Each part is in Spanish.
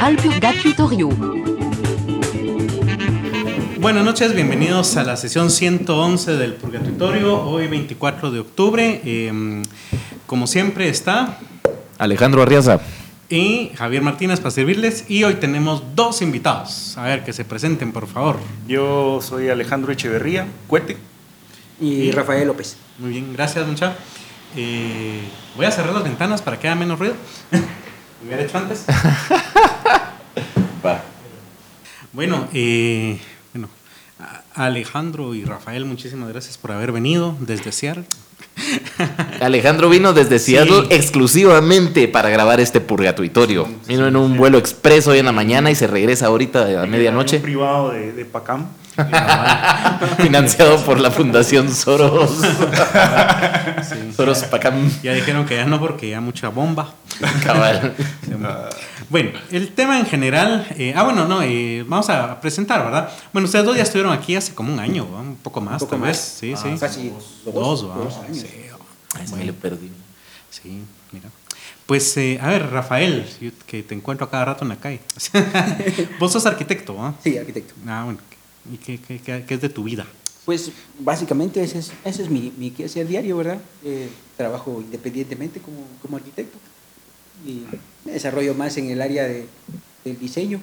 al Purgatorio. Buenas noches, bienvenidos a la sesión 111 del Purgatorio, hoy 24 de octubre. Eh, como siempre está Alejandro Arriaza. y Javier Martínez para servirles y hoy tenemos dos invitados. A ver, que se presenten, por favor. Yo soy Alejandro Echeverría, Cuete. Y Rafael López. Muy bien, gracias, mucha. Eh, voy a cerrar las ventanas para que haya menos ruido. Lo hubiera hecho antes. Va. Bueno, eh, bueno, Alejandro y Rafael, muchísimas gracias por haber venido desde Seattle. Alejandro vino desde Seattle exclusivamente para grabar este purgatorio. Vino en un vuelo expreso hoy en la mañana y se regresa ahorita a Un medianoche, privado de, de Pacam. financiado por la Fundación Soros. Soros Pacam. Ya dijeron que ya no porque ya mucha bomba. Cabal. Bueno, el tema en general, eh, ah bueno, no, eh, vamos a presentar, ¿verdad? Bueno, ustedes dos ya estuvieron aquí hace como un año, ¿va? un poco más, Un poco tal más. vez, sí, sí. Casi dos, Dos, dos años. Sí, Ay, se me le perdí. sí, mira. Pues, eh, a ver, Rafael, yo que te encuentro a cada rato en la calle. Vos sos arquitecto, ¿ah? Sí, arquitecto. Ah, bueno. ¿Y qué, qué- qué- qué es de tu vida? Pues básicamente ese es, ese es mi, mi quehacer diario, ¿verdad? Eh, trabajo independientemente como, como arquitecto y me desarrollo más en el área de, del diseño.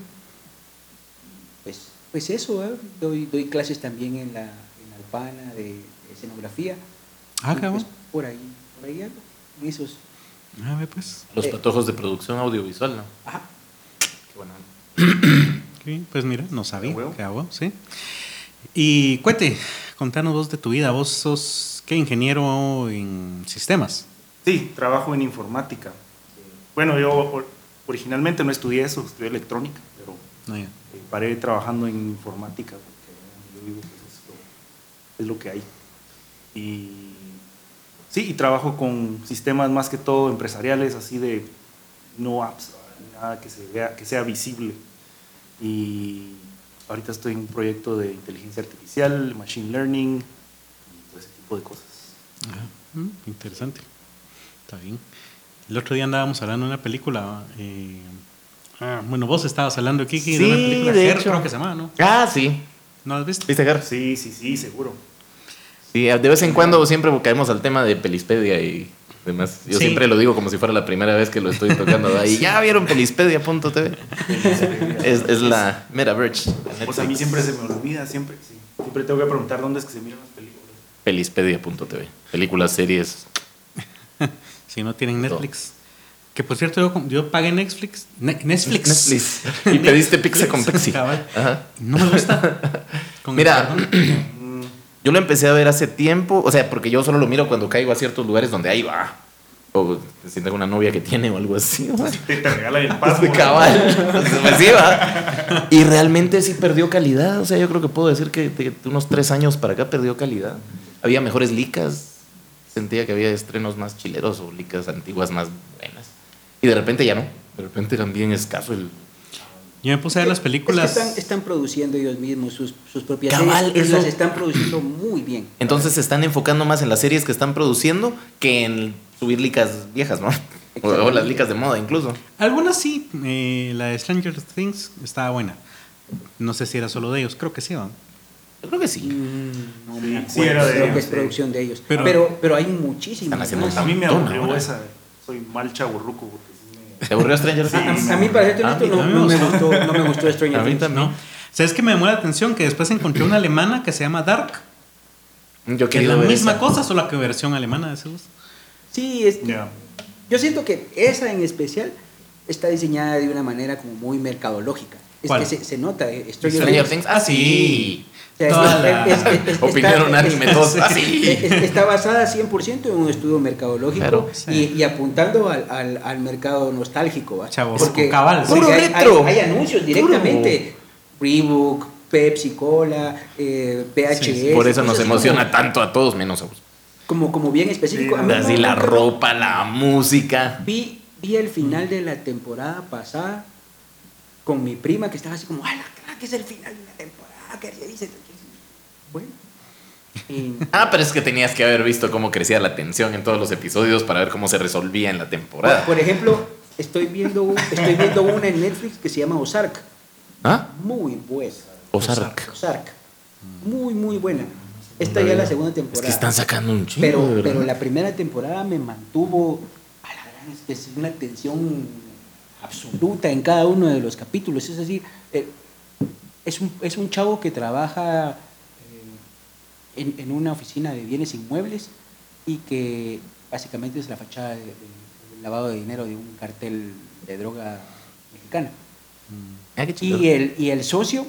Pues, pues eso, ¿eh? doy, doy clases también en la, en la Alpana de, de escenografía. Ah, cabrón. pues, por ahí, por ahí algo, en esos. A ver, pues. Los Eh. patojos de producción audiovisual, ¿no? Ajá. Qué bueno. Sí, pues mira, no sabía. ¿Qué hago? Sí. Y Cuete, contanos vos de tu vida. Vos sos, ¿qué? Ingeniero en sistemas. Sí, trabajo en informática. Bueno, yo or- originalmente no estudié eso, estudié electrónica, pero No, ya. eh, paré trabajando en informática porque yo vivo pues, es, lo, es lo que hay. Y sí, y trabajo con sistemas más que todo empresariales, así de no apps, nada que, se vea, que sea visible. Y ahorita estoy en un proyecto de inteligencia artificial, machine learning, y todo ese tipo de cosas. Ah, mm, interesante. Está bien. El otro día andábamos hablando de una película. eh, ah, bueno, vos estabas hablando aquí de una Sí, película de Her, hecho. creo que se llama, ¿no? Ah, sí. ¿No has visto? ¿Viste, Gar? Sí, sí, sí, seguro. Sí, de vez en cuando siempre caemos al tema de Pelispedia y demás. Yo Sí. siempre lo digo como si fuera la primera vez que lo estoy tocando. Ahí ya vieron Pelispedia.tv. Es, es la Metaverse. Pues a mí siempre se me olvida, siempre, sí. Siempre tengo que preguntar dónde es que se miran las películas. Pelispedia.tv. Películas, series. Si no tienen Todo. Netflix. Que por cierto, yo, yo pagué Netflix. Ne- Netflix. Netflix. Y pediste pizza con Pepsi. Cabal. Ajá. No me gusta. Con Mira, yo lo empecé a ver hace tiempo. O sea, porque yo solo lo miro cuando caigo a ciertos lugares donde ahí va. O si tengo una novia que tiene o algo así. Te, te regalan el paso. de cabal. Pues sí, va. Y realmente sí perdió calidad. O sea, yo creo que puedo decir que de unos tres años para acá perdió calidad. Había mejores licas. Sentía que había estrenos más chileros o licas antiguas más buenas. Y de repente ya no. De repente eran bien escaso el. Yo me puse a ver las Es que películas. están, están produciendo ellos mismos sus, sus propias Cabal, series, y eso- las están produciendo muy bien. Entonces se están enfocando más en las series que están produciendo que en subir licas viejas, ¿no? O, o las licas de moda incluso. Algunas sí. eh, la de Stranger Things estaba buena. No sé si era solo de ellos. Creo que sí, ¿va? Yo creo que sí. Mm, no Sí, me sí acuerdo, era de creo que es sí. producción de ellos. Pero- Pero, pero, hay muchísimas. Están haciendo más. A mí me aburrió esa. Soy mal chaburruco porque. ¿Te aburrió Stranger Things? a- a mí, para ser honesto, no, no me gustó. no me gustó Stranger A mí Things. también. ¿No? ¿Sabes que me llamó la atención? Que después encontré una alemana que se llama Dark. Yo Que es la ver misma esa. cosa, solo que versión alemana de esos. Sí, es, Ya. yo siento que esa en especial está diseñada de una manera como muy mercadológica. Es ¿Cuál? que se, se nota, eh, Stranger, Stranger Things. Things. Ah, sí. O sea, Toda es- la- es- es- es- Opinaron está- anime es- todos. es- Ah, sí. es- Está basada 100% en un estudio mercadológico Claro, sí. y, y apuntando al, al, al mercado nostálgico. ¿va? Chavo, Porque, cabal. porque Puro hay, retro. hay- hay anuncios directamente. Reebok, Pepsi Cola, eh, PHS. Sí, Por eso nos emociona como- tanto a todos menos a vos. Como, como bien específico. Sí, A mí Así no- la ropa, la música. Vi, vi el final de la temporada pasada con mi prima que estaba así como, ¡ay, que es el final de la temporada! ¿Qué se dice? Bueno. y- Ah, pero es que tenías que haber visto cómo crecía la tensión en todos los episodios para ver cómo se resolvía en la por, temporada. por ejemplo, Estoy viendo, estoy viendo una en Netflix que se llama Ozark. ¿Ah? Muy buena. Ozark. Ozark. Muy, muy buena. Esta ya es la segunda Es temporada. que están sacando un chingo, pero, pero la primera temporada me mantuvo a la gran, es que es una tensión absoluta en cada uno de los capítulos. Es decir, eh, es, un, es un chavo que trabaja en, en una oficina de bienes inmuebles y que básicamente es la fachada de- de- del lavado de dinero de un cartel de droga mexicana. Ah, qué chido. Y el, y el socio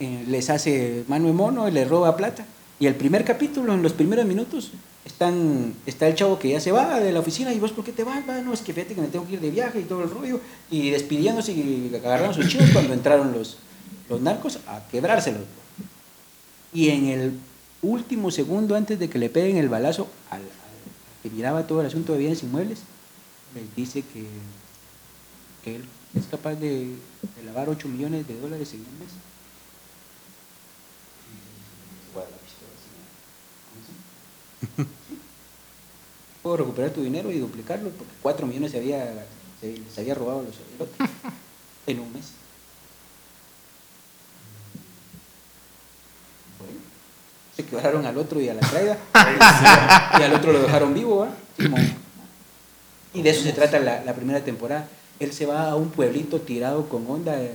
eh, les hace mano de mono y le roba plata. Y el primer capítulo, en los primeros minutos, están, está el chavo que ya se va de la oficina y vos, ¿por qué te vas? Va, no, es que fíjate que me tengo que ir de viaje y todo el rollo. Y despidiéndose y agarraron sus chivos cuando entraron los, los narcos a quebrárselos. Y en el último segundo antes de que le peguen el balazo al, que miraba todo el asunto de bienes inmuebles, les dice que, que él es capaz de, lavar 8 millones de dólares en un mes. Puedo recuperar tu dinero y duplicarlo porque 4 millones se había, se les había robado los el en un mes. Bueno, se quebraron al otro y a la traida y al otro lo dejaron vivo. Y de eso se trata la, la primera temporada. Él se va a un pueblito tirado con onda. eh,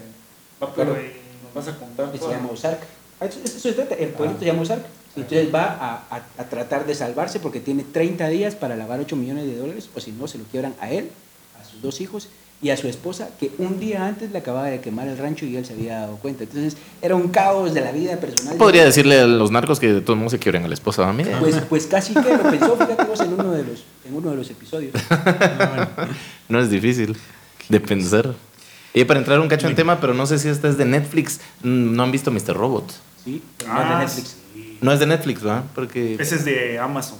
Va, pero, nos vas a contar que se llama Ozark. Ah, Eso, eso se trata, el pueblito se llama Ozark. Entonces va a, a- a tratar de salvarse porque tiene 30 días para lavar 8 millones de dólares, o si no, se lo quiebran a él, a sus dos hijos y a su esposa, que un día antes le acababa de quemar el rancho y él se había dado cuenta. Entonces era un caos de la vida personal. Podría decirle a los narcos que de todos modos se quiebren a la esposa. ¿no? Mire, Pues, pues casi que lo pensó, fíjate vos, en uno de los, en uno de los episodios. no es difícil de pensar. Y para entrar un cacho en tema, pero no sé si esta es de Netflix. Mm, No han visto Mr. Robot. ¿Sí? Ah, Más de Netflix. sí. No es de Netflix, ¿verdad? Porque. Ese es de Amazon.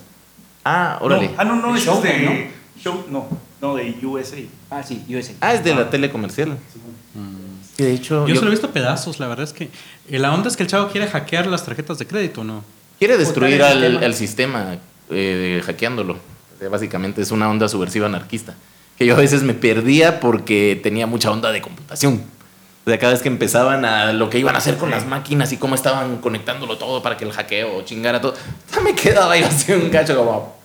Ah, órale. No, ah, no, no, ese es de. Show, no, no, de USA. Ah, sí, USA. Ah, es de la tele comercial. Sí, de hecho. Yo yo- solo he visto pedazos, la verdad es que. eh, La onda es que el chavo quiere hackear las tarjetas de crédito, ¿no? Quiere destruir el al, sistema. al sistema eh, hackeándolo. O sea, básicamente es una onda subversiva anarquista. Que yo a veces me perdía porque tenía mucha onda de computación. O sea, cada vez que empezaban a lo que iban a hacer con las máquinas y cómo estaban conectándolo todo para que el hackeo chingara todo, ya me quedaba ahí así un cacho como...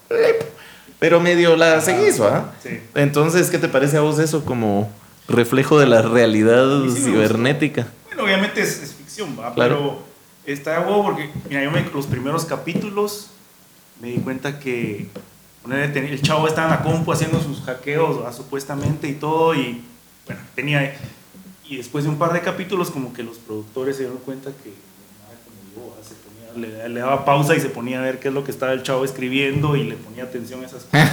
Pero medio la seguís, ¿va? Sí. Entonces, ¿qué te parece a vos eso como reflejo de la realidad sí cibernética? Bueno, obviamente es, es ficción, ¿va? Claro. Pero está de huevo porque, mira, yo me, los primeros capítulos me di cuenta que el chavo estaba en la compu haciendo sus hackeos, ¿va? supuestamente, y todo, y bueno, tenía... Y después de un par de capítulos, como que los productores se dieron cuenta que nada como yo, ¿va? Le, le daba pausa y se ponía a ver qué es lo que estaba el chavo escribiendo y le ponía atención a esas cosas.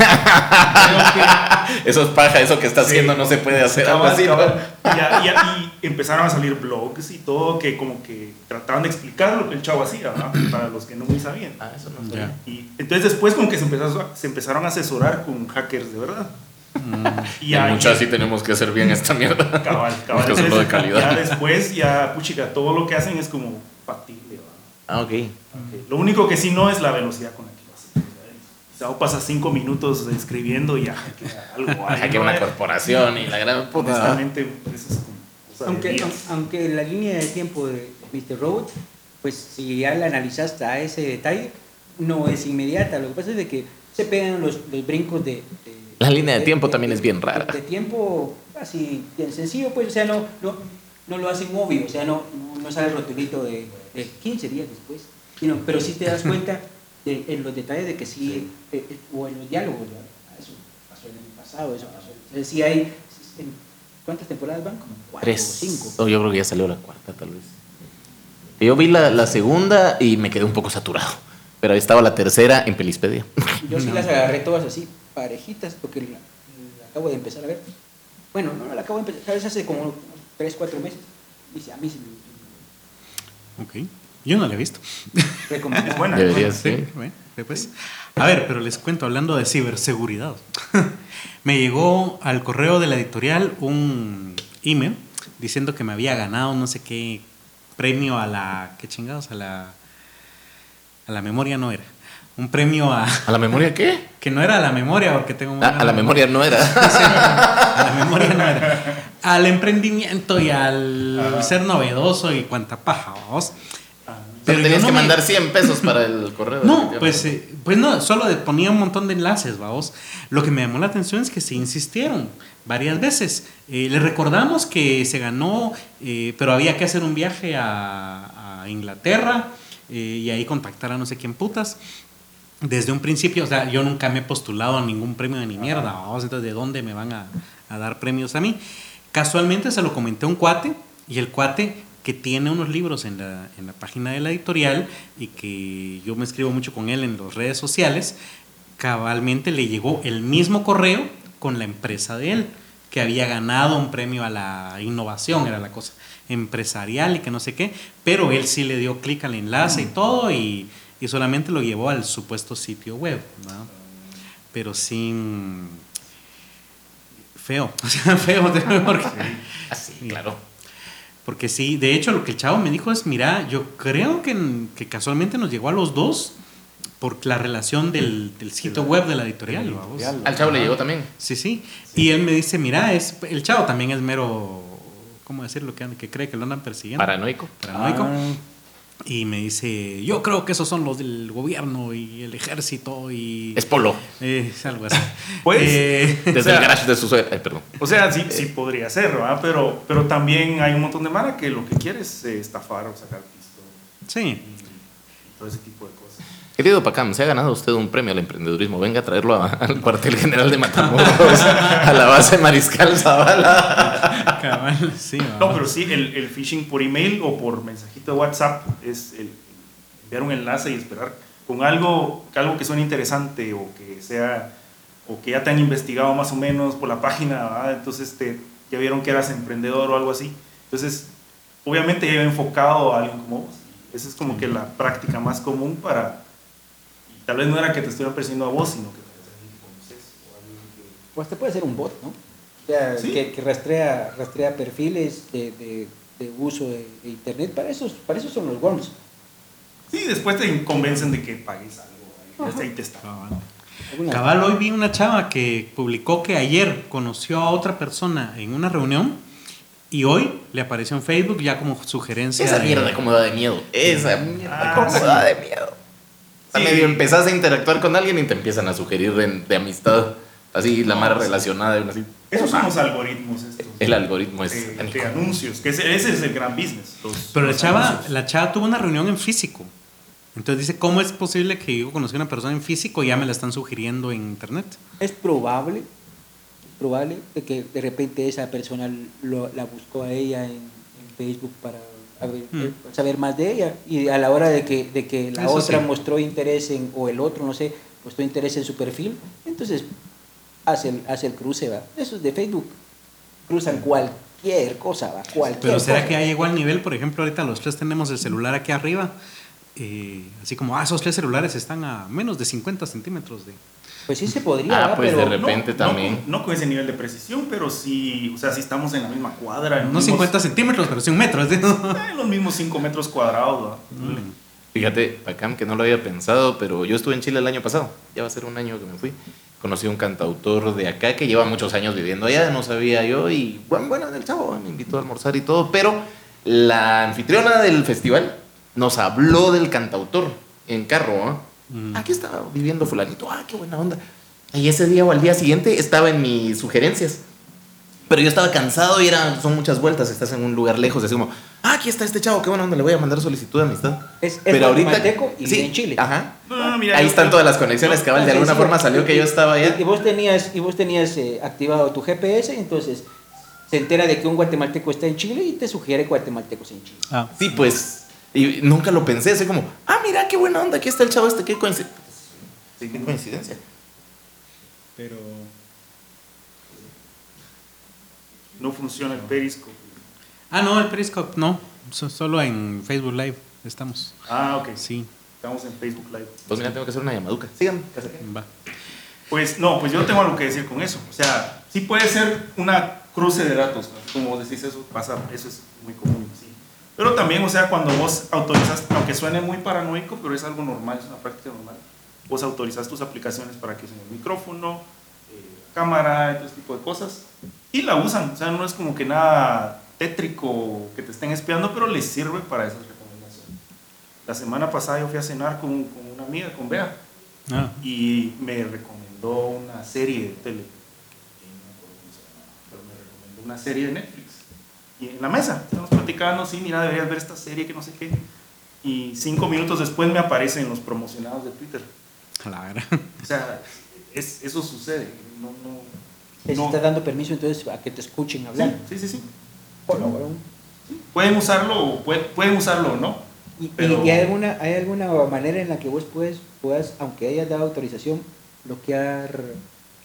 Que- Eso es paja, eso que está haciendo no se puede hacer algo así. ¿no? Y, y y empezaron a salir blogs y todo que como que trataban de explicar lo que el chavo hacía, ¿verdad? para los que no muy sabían. Ah, eso no sabía. Y entonces después como que se, empezó a- se empezaron a asesorar con hackers de verdad. Y En ahí- muchas sí tenemos que hacer bien esta mierda. Cabal, cabal. Que de calidad. Ya después, ya, puchica, todo lo que hacen es como factible, Ah, ok. Lo único que sí no es la velocidad con la que. ¿verdad? O sea, pasa cinco minutos escribiendo y ya algo. Hackea ¿no? una corporación y la gran puta. Honestamente, eso es como de Aunque, aunque la línea de tiempo de Mr. Robot, pues si ya la analizaste a ese detalle, no es inmediata. Lo que pasa es de que se pegan los, los brincos de, de- La línea de tiempo también es bien rara. De, tiempo así, bien sencillo, pues, o sea, no, no, no lo hacen obvio, o sea, no, no, no sale el rotulito de, de 15 días después. sino- pero sí te das cuenta de- en los detalles de que sí, eh, eh, o en los diálogos, ¿verdad? Ah, eso pasó el año pasado, eso pasó. O sea, sí hay, en- ¿cuántas temporadas van? Como cuatro o Tres. cinco. Oh, yo creo que ya salió la cuarta, tal vez. Yo vi la, la segunda y me quedé un poco saturado. Pero ahí estaba la tercera en Pelispedia. Yo sí las agarré todas así, parejitas, porque la, la acabo de empezar a ver. Bueno, no, no la acabo de empezar, tal vez hace como 3, 4 meses. Dice, a mí sí me Ok. Yo no la he visto. Es buena. Deberías, Sí, sí. bueno, pues. A ver, pero les cuento, hablando de ciberseguridad. me llegó al correo de la editorial un email diciendo que me había ganado no sé qué premio a la. ¿Qué chingados? A la. A la memoria no era. Un premio a... ¿A la memoria qué? Que no era a la memoria, porque tengo... Ah, a la memoria no era. a la memoria no era. Al emprendimiento y al ser novedoso y cuanta paja, vamos. Pero yo tenías no que me- mandar 100 pesos para el correo. No, pues, eh, pues no, solo ponía un montón de enlaces, vamos. Lo que me llamó la atención es que se insistieron varias veces. Eh, le recordamos que se ganó, eh, pero había que hacer un viaje a, a Inglaterra eh, y ahí contactar a no sé quién putas. Desde un principio, o sea, yo nunca me he postulado a ningún premio de ni mierda, vamos, entonces, ¿de dónde me van a, a dar premios a mí? Casualmente se lo comenté a un cuate y el cuate que tiene unos libros en la, en la página de la editorial y que yo me escribo mucho con él en las redes sociales, cabalmente le llegó el mismo correo con la empresa de él, que había ganado un premio a la innovación, era la cosa empresarial y que no sé qué, pero él sí le dio clic al enlace y todo y, y solamente lo llevó al supuesto sitio web, ¿no? pero sin feo, o sea, feo, porque, Ah, sí, claro. porque sí, de hecho lo que el chavo me dijo es, mira, yo creo que, que casualmente nos llegó a los dos por la relación del, del sitio web de la editorial. Al chavo le llegó también. Sí, sí, Y él me dice, mira, es, el chavo también es mero, ¿cómo decirlo? Que, que cree que lo andan persiguiendo. Paranoico. Paranoico. Ah, Y me dice, yo creo que esos son los del gobierno y el ejército y... Es polo. Eh, es algo así. Pues, Eh, Desde O sea- el garage de su suegra. Ay, perdón. O sea, sí, sí podría ser, ¿verdad? Pero, pero también hay un montón de mara que lo que quiere es eh, estafar o sacar pisto sí. y todo ese tipo de cosas. Querido Pacam, se ha ganado usted un premio al emprendedurismo. Venga a traerlo a- al cuartel general de Matamoros, a la base Mariscal Zavala. Cabal, sí. No, pero sí, el, el phishing por email o por mensajito de WhatsApp es el enviar un enlace y esperar con algo, algo que suene interesante o que sea o que ya te han investigado más o menos por la página, ¿verdad? entonces te, ya vieron que eras emprendedor o algo así. Entonces, obviamente ya enfocado a alguien como vos. Esa es como que la práctica más común para... tal vez no era que te estuvieran persiguiendo a vos, sino que tal vez alguien que conoces o alguien que... Pues te puede ser un bot, ¿no? O sea, Sí. que, que rastrea, rastrea perfiles de, de- de uso de, de Internet. Para eso, para eso son los worms. Sí, después te convencen de que pagues algo. Ahí, ahí te está. Cabal. Algunas- Cabal, hoy vi una chava que publicó que ayer conoció a otra persona en una reunión y hoy le apareció en Facebook ya como sugerencia. Esa de- mierda como da de miedo. Esa mierda Ah, como sí. da de miedo. Sea, Sí. medio empezás a interactuar con alguien y te empiezan a sugerir de, de amistad. Así, la No, mara sí. relacionada. así, Esos son ah, los algoritmos estos. El algoritmo es satánico. de anuncios, que ese, ese es el gran business. los- Pero la los chava, anuncios. la chava tuvo una reunión en físico. Entonces dice, ¿cómo es posible que yo conocí a una persona en físico y ya me la están sugiriendo en internet? Es probable, probable de que de repente esa persona lo- la buscó a ella en, en Facebook para a ver- Mm. eh, saber más de ella y a la hora de que, de que la Eso otra sí. mostró interés en, o el otro, no sé, mostró interés en su perfil, entonces hace el, hace el cruce, ¿va? Esos de Facebook cruzan cualquier cosa, ¿va? Cualquier Pero ¿será cosa. que ya llegó al nivel? Por ejemplo, ahorita los tres tenemos el celular aquí arriba. eh, así como, ah, esos tres celulares están a menos de 50 centímetros de... Pues sí se podría, Ah, pues, pero de repente no, también. No, no con ese nivel de precisión, pero sí, o sea, si estamos en la misma cuadra. No los 50 centímetros, pero sí un metro. ¿sí? mismos- eh, en los mismos 5 metros cuadrados. Mm. Fíjate, Pacam, que no lo había pensado, pero yo estuve en Chile el año pasado. Ya va a ser un año que me fui. Conocí a un cantautor de acá que lleva muchos años viviendo allá, no sabía yo. Y bueno, bueno, el chavo me invitó a almorzar y todo. Pero la anfitriona del festival nos habló del cantautor en carro. ¿ah? Mm. Aquí estaba viviendo fulanito. Ah, qué buena onda. Y ese día o al día siguiente estaba en mis sugerencias. Pero yo estaba cansado y era, son muchas vueltas. Estás en un lugar lejos, así como, ah, aquí está este chavo, qué buena onda, le voy a mandar solicitud de amistad. Es- es guatemalteco y sí, en Chile. Ajá. No, no, no, mira, Ahí yo- están todas las conexiones, yo- cabal. De alguna Sí, forma salió que yo estaba Y, y allá. vos tenías, y vos tenías eh, activado tu GPS, entonces se entera de que un guatemalteco está en Chile y te sugiere guatemaltecos en Chile. Ah, Sí, pues. Y nunca lo pensé, así como, ah, mira, qué buena onda, aquí está el chavo este, qué coincidencia. Sí, qué coincidencia. pero... No funciona el Periscope. Ah, no, el Periscope no. So- solo en Facebook Live estamos. Ah, ok. Sí, Estamos en Facebook Live. Pues mira, tengo que hacer una llamaduca. Síganme. va. Pues no, pues yo tengo algo que decir con eso. O sea, sí puede ser una cruce de datos, ¿no? como decís eso, pasa, eso es muy común. Pero también, o sea, cuando vos autorizas, aunque suene muy paranoico, pero es algo normal, es una práctica normal. vos autorizas tus aplicaciones para que usen el micrófono, eh, cámara y todo ese tipo de cosas. Y la usan, o sea, no es como que nada tétrico que te estén espiando, pero les sirve para esas recomendaciones. La semana pasada yo fui a cenar con, con una amiga, con Bea, Ah, y me recomendó una serie de tele. Llamaba, pero me recomendó una serie de Netflix. Y en la mesa, estamos platicando, sí, mira, deberías ver esta serie que no sé qué. Y cinco minutos después me aparecen los promocionados de Twitter. a la verdad. O sea, es- eso sucede. No, no, Les no. está dando permiso entonces a que te escuchen hablar. Sí, sí, sí. Pueden usarlo o pueden, pueden usarlo no. ¿Y, y- Pero- y hay, alguna, hay alguna manera en la que vos puedes, puedas, aunque hayas dado autorización, bloquear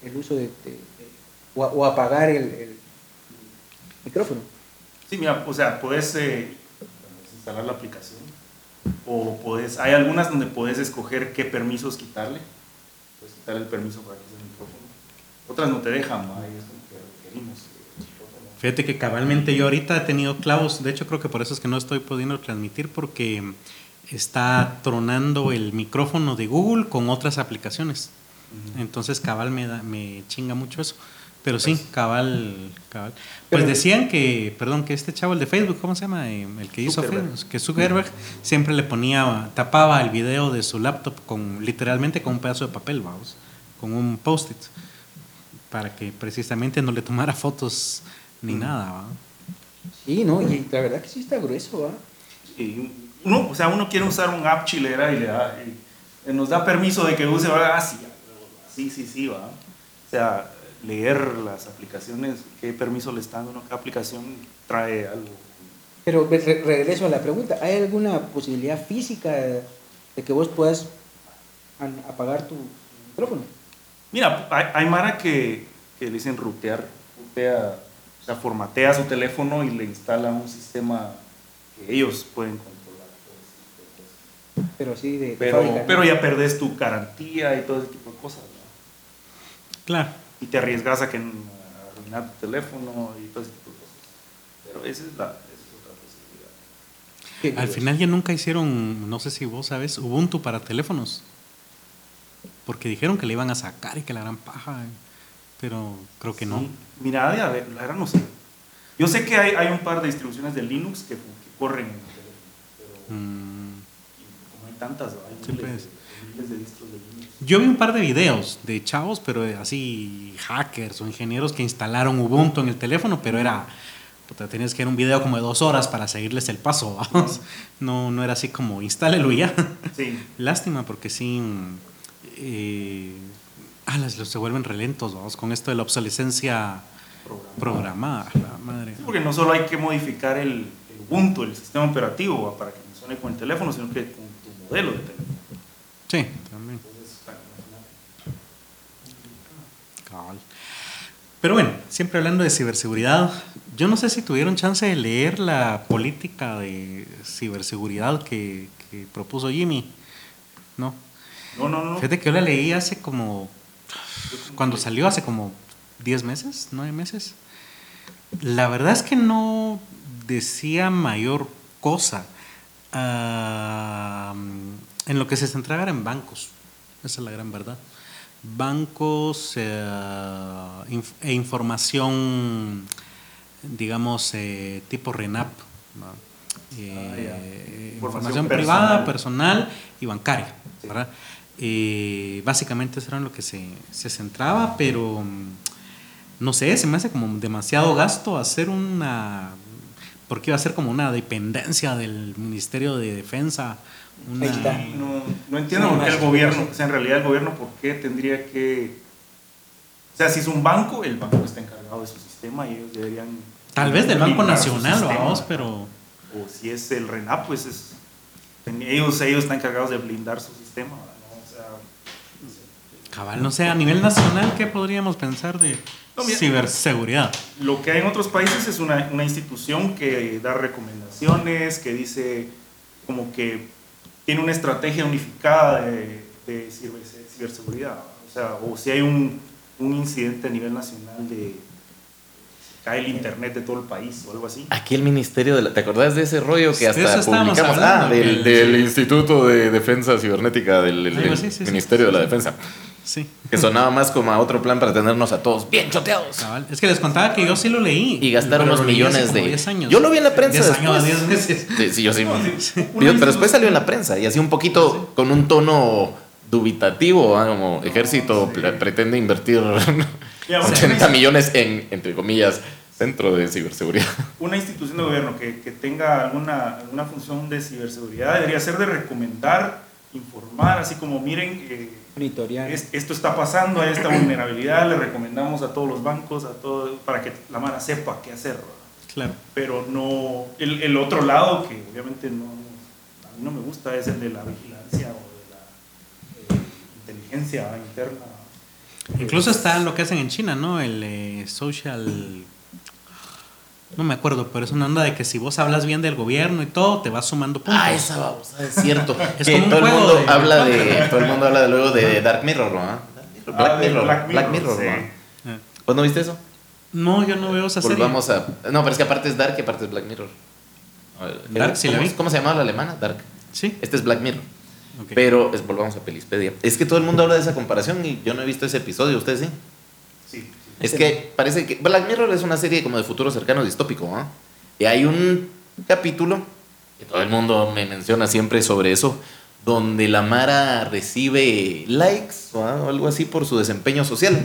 el uso de, de- de- o, apagar el, el micrófono? Sí, mira, o sea, puedes eh, instalar la aplicación o puedes, hay algunas donde puedes escoger qué permisos quitarle. Puedes quitar el permiso para que use el micrófono. Otras no te dejan, ¿no? Ahí es como que requerimos el micrófono. Fíjate que cabalmente yo ahorita he tenido clavos, de hecho creo que por eso es que no estoy pudiendo transmitir porque está tronando el micrófono de Google con otras aplicaciones. Entonces cabal me, da- me chinga mucho eso. Pero sí, cabal, cabal. Pero- Pues decían que, perdón, que este chavo, el de Facebook, ¿cómo se llama? Eh, El que hizo Zuckerberg. Facebook, que Zuckerberg siempre le ponía, tapaba el video de su laptop con, literalmente con un pedazo de papel, vamos, con un post-it, para que precisamente no le tomara fotos ni Mm. nada, ¿va? Sí, ¿no? Y la verdad que sí está grueso, ¿ah? Y uno, o sea, uno quiere usar un app chilera y le da, y nos da permiso de que use, ¿verdad? Ah, sí, sí, sí, sí, va. O sea, leer las aplicaciones, qué permiso le están dando, qué aplicación trae algo. Pero re- re- regreso a la pregunta, ¿hay alguna posibilidad física de que vos puedas apagar tu micrófono? Mira, hay, hay Mara que, que le dicen rutear, rutea, o sea, formatea su teléfono y le instala un sistema que ellos pueden controlar. todo ese tipo de cosas. Pero sí de Pero, fábrica, ¿no? pero ya perdés tu garantía y todo ese tipo de cosas. ¿no? Claro. Y te arriesgas a que a arruinar tu teléfono y todo ese tipo de cosas. Pero esa es, la, esa es otra posibilidad. Al final ya nunca hicieron, no sé si vos sabes, Ubuntu para teléfonos. Porque dijeron que le iban a sacar y que la gran paja, pero creo que no. Sí. Mira, a ver, la verdad no sé. Yo sé que hay, hay un par de distribuciones de Linux que, que corren en el teléfono, pero Mm. y como hay tantas, ¿no? hay Sí, miles, pues. miles de distros de Linux. Yo vi un par de videos de chavos, pero así hackers o ingenieros que instalaron Ubuntu en el teléfono, pero era, puta, tenías que ver un video como de dos horas para seguirles el paso, vamos. No, no era así como, instálelo ya. Sí, Lástima porque sí, eh, las- los se vuelven relentos, vamos, con esto de la obsolescencia programa. programada, la madre. Porque no solo hay que modificar el, el Ubuntu, el sistema operativo, ¿va? para que funcione con el teléfono, sino que con tu modelo de teléfono. Sí, también. Entonces, está- Cabal. Pero bueno, siempre hablando de ciberseguridad, yo no sé si tuvieron chance de leer la política de ciberseguridad que, que propuso Jimmy. No. No, no, no. Fíjate que yo la leí hace como. Cuando salió, hace como 10 meses, 9 meses. La verdad es que no decía mayor cosa. Ah, en lo que se centraba era en bancos. Esa es la gran verdad. Bancos eh, inf- e información, digamos, eh, tipo RENAP. ¿no? Eh, Información privada, personal. y bancaria. Sí. ¿verdad? Básicamente eso era en lo que se, se centraba, pero mm, no sé, se me hace como demasiado gasto hacer una. Porque iba a ser como una dependencia del Ministerio de Defensa. Una, Ahí está. No, no entiendo Sí, por qué el gobierno, o sea, en realidad el gobierno, ¿por qué tendría que... O sea, si es un banco, el banco está encargado de su sistema y ellos deberían... Tal vez del Banco Nacional, vamos, pero. O si es el RENAP, pues es... Ellos, ellos están encargados de blindar su sistema. ¿no? O sea, Cabal, no sé, a nivel nacional, ¿qué podríamos pensar de No, mira. ciberseguridad? Lo que hay en otros países es una, una institución que da recomendaciones, que dice como que tiene una estrategia unificada de, de ciber- ciberseguridad. O sea, o si hay un, un incidente a nivel nacional de cae el internet de todo el país o algo así. Aquí el Ministerio de la... ¿Te acordás de ese rollo que hasta eso publicamos? hablando, ah, del, Instituto de Defensa Cibernética del, del- Algo del así, sí, sí. Ministerio de la Defensa. Sí. Que sonaba más como a otro plan para tenernos a todos bien choteados. Cabal. Es que les contaba que yo sí lo leí. Y gastar pero unos millones de... 10 años. Yo lo vi en la prensa 10 años, después. 10 meses. Sí, sí, yo sí. Pero después salió en la prensa y así un poquito con un tono dubitativo, ¿ah? como ejército sí. pretende invertir Ya, bueno, 80 una- millones en, entre comillas, centro de ciberseguridad. Una institución de gobierno que, que tenga alguna, alguna función de ciberseguridad debería ser de recomendar, informar, así como miren, eh, Monitorear. es- esto está pasando, hay esta vulnerabilidad, le recomendamos a todos los bancos, a todo, para que la mara sepa qué hacer. Claro. Pero no, el, el otro lado que obviamente no, a mí no me gusta es el de la vigilancia o de la eh, inteligencia interna. Incluso está lo que hacen en China, ¿no? El eh, social. No me acuerdo, pero es una onda de que si vos hablas bien del gobierno y todo, te vas sumando puntos. Ah, esa babosa, es cierto. Es que todo el mundo de- habla de todo el mundo habla de luego de Dark Mirror, ¿no? Ah, Black Ah, Mirror, Black Black Mirror, Mirror, sí. ¿no? Eh, ¿Vos no viste eso? No, yo no veo esa serie. Volvamos a No, pero es que aparte es Dark y aparte es Black Mirror. Dark sí la ¿cómo- vi. ¿Cómo se llamaba la alemana? Dark. Sí. Este es Black Mirror. Pero es- volvamos a Pelispedia. Es que todo el mundo habla de esa comparación y yo no he visto ese episodio, ¿ustedes sí? Sí. Es que parece que Black Mirror es una serie como de futuro cercano distópico, ¿ah? Y hay un capítulo que todo el mundo me menciona siempre sobre eso, donde la Mara recibe likes o algo así por su desempeño social.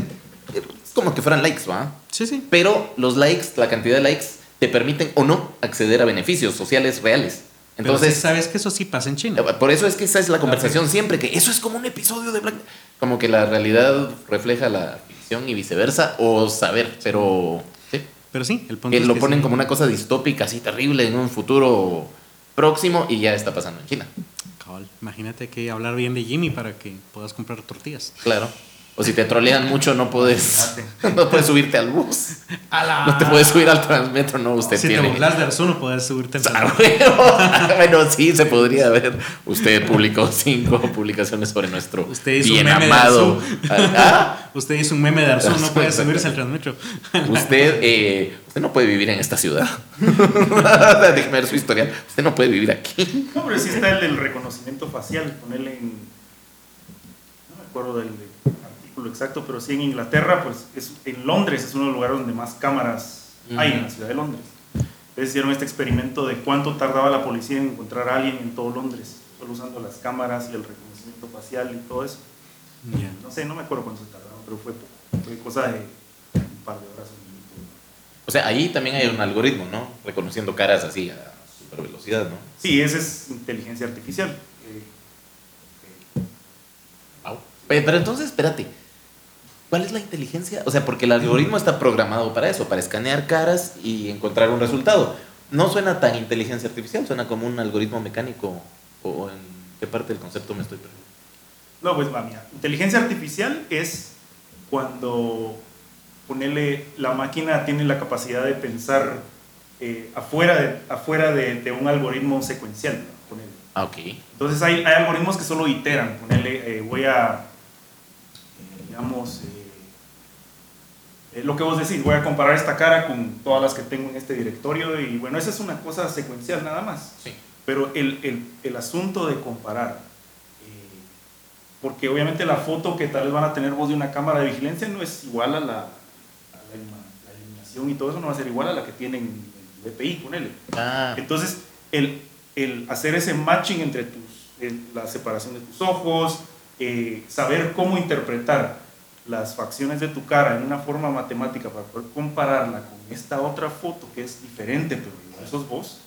Es como que fueran likes, ¿va? Sí, sí. Pero los likes, la cantidad de likes, te permiten o no acceder a beneficios sociales reales. Entonces, Entonces, sabes que eso sí pasa en China. por eso es que esa es la conversación siempre, que eso es como un episodio de Black Como que la realidad refleja la ficción y viceversa, o saber, pero sí, Pero sí, el punto que es lo que ponen sí. como una cosa distópica, así terrible, en un futuro próximo y ya está pasando en China. Cabal, Imagínate que hablar bien de Jimmy para que puedas comprar tortillas. Claro. O si te trolean mucho, no puedes, no puedes subirte al bus. ¡Ala! No te puedes subir al transmetro, no, usted si tiene. te burlas de Arzuno, puedes subirte en Ah, bueno, sí, se podría ver. Usted publicó cinco publicaciones sobre nuestro Usted hizo un bien de amado. Ah, Usted hizo un meme de Arzuno, no puede subirse al transmetro. Usted, eh, usted no puede vivir en esta ciudad. Déjeme ver su historial. Usted no puede vivir aquí. No, pero sí está el del reconocimiento facial, ponerle en. No me acuerdo del artículo exacto, pero sí en Inglaterra, pues es, en Londres es uno de los lugares donde más cámaras hay en la ciudad de Londres. Entonces hicieron este experimento de cuánto tardaba la policía en encontrar a alguien en todo Londres, solo usando las cámaras y el reconocimiento facial y todo eso. No sé, no me acuerdo cuánto se tardaron, pero fue poco. Fue cosa de un par de horas. O sea, ahí también hay un algoritmo, ¿no? Reconociendo caras así a super velocidad, ¿no? Sí, esa es inteligencia artificial. Eh. Pero, pero entonces, espérate. ¿Cuál es la inteligencia? O sea, porque el algoritmo está programado para eso, para escanear caras y encontrar un resultado. No suena tan inteligencia artificial, suena como un algoritmo mecánico. ¿O en qué parte del concepto me estoy perdiendo? No, pues va, mira. Inteligencia artificial es cuando ponerle la máquina tiene la capacidad de pensar eh, afuera, de, afuera de, de un algoritmo secuencial. Ponele. Ah, ok. Entonces hay, hay algoritmos que solo iteran. Ponerle, eh, voy a, eh, digamos, eh, lo que vos decís, voy a comparar esta cara con todas las que tengo en este directorio y bueno, esa es una cosa secuencial nada más. Sí. Pero el, el, el asunto de comparar, eh, porque obviamente la foto que tal vez van a tener vos de una cámara de vigilancia no es igual a la, a la, la iluminación y todo eso no va a ser igual a la que tienen en el DPI, ponele. Ah, Entonces, el, el hacer ese matching entre tus, la separación de tus ojos, eh, saber cómo interpretar las facciones de tu cara en una forma matemática para poder compararla con esta otra foto que es diferente, pero igual sos vos,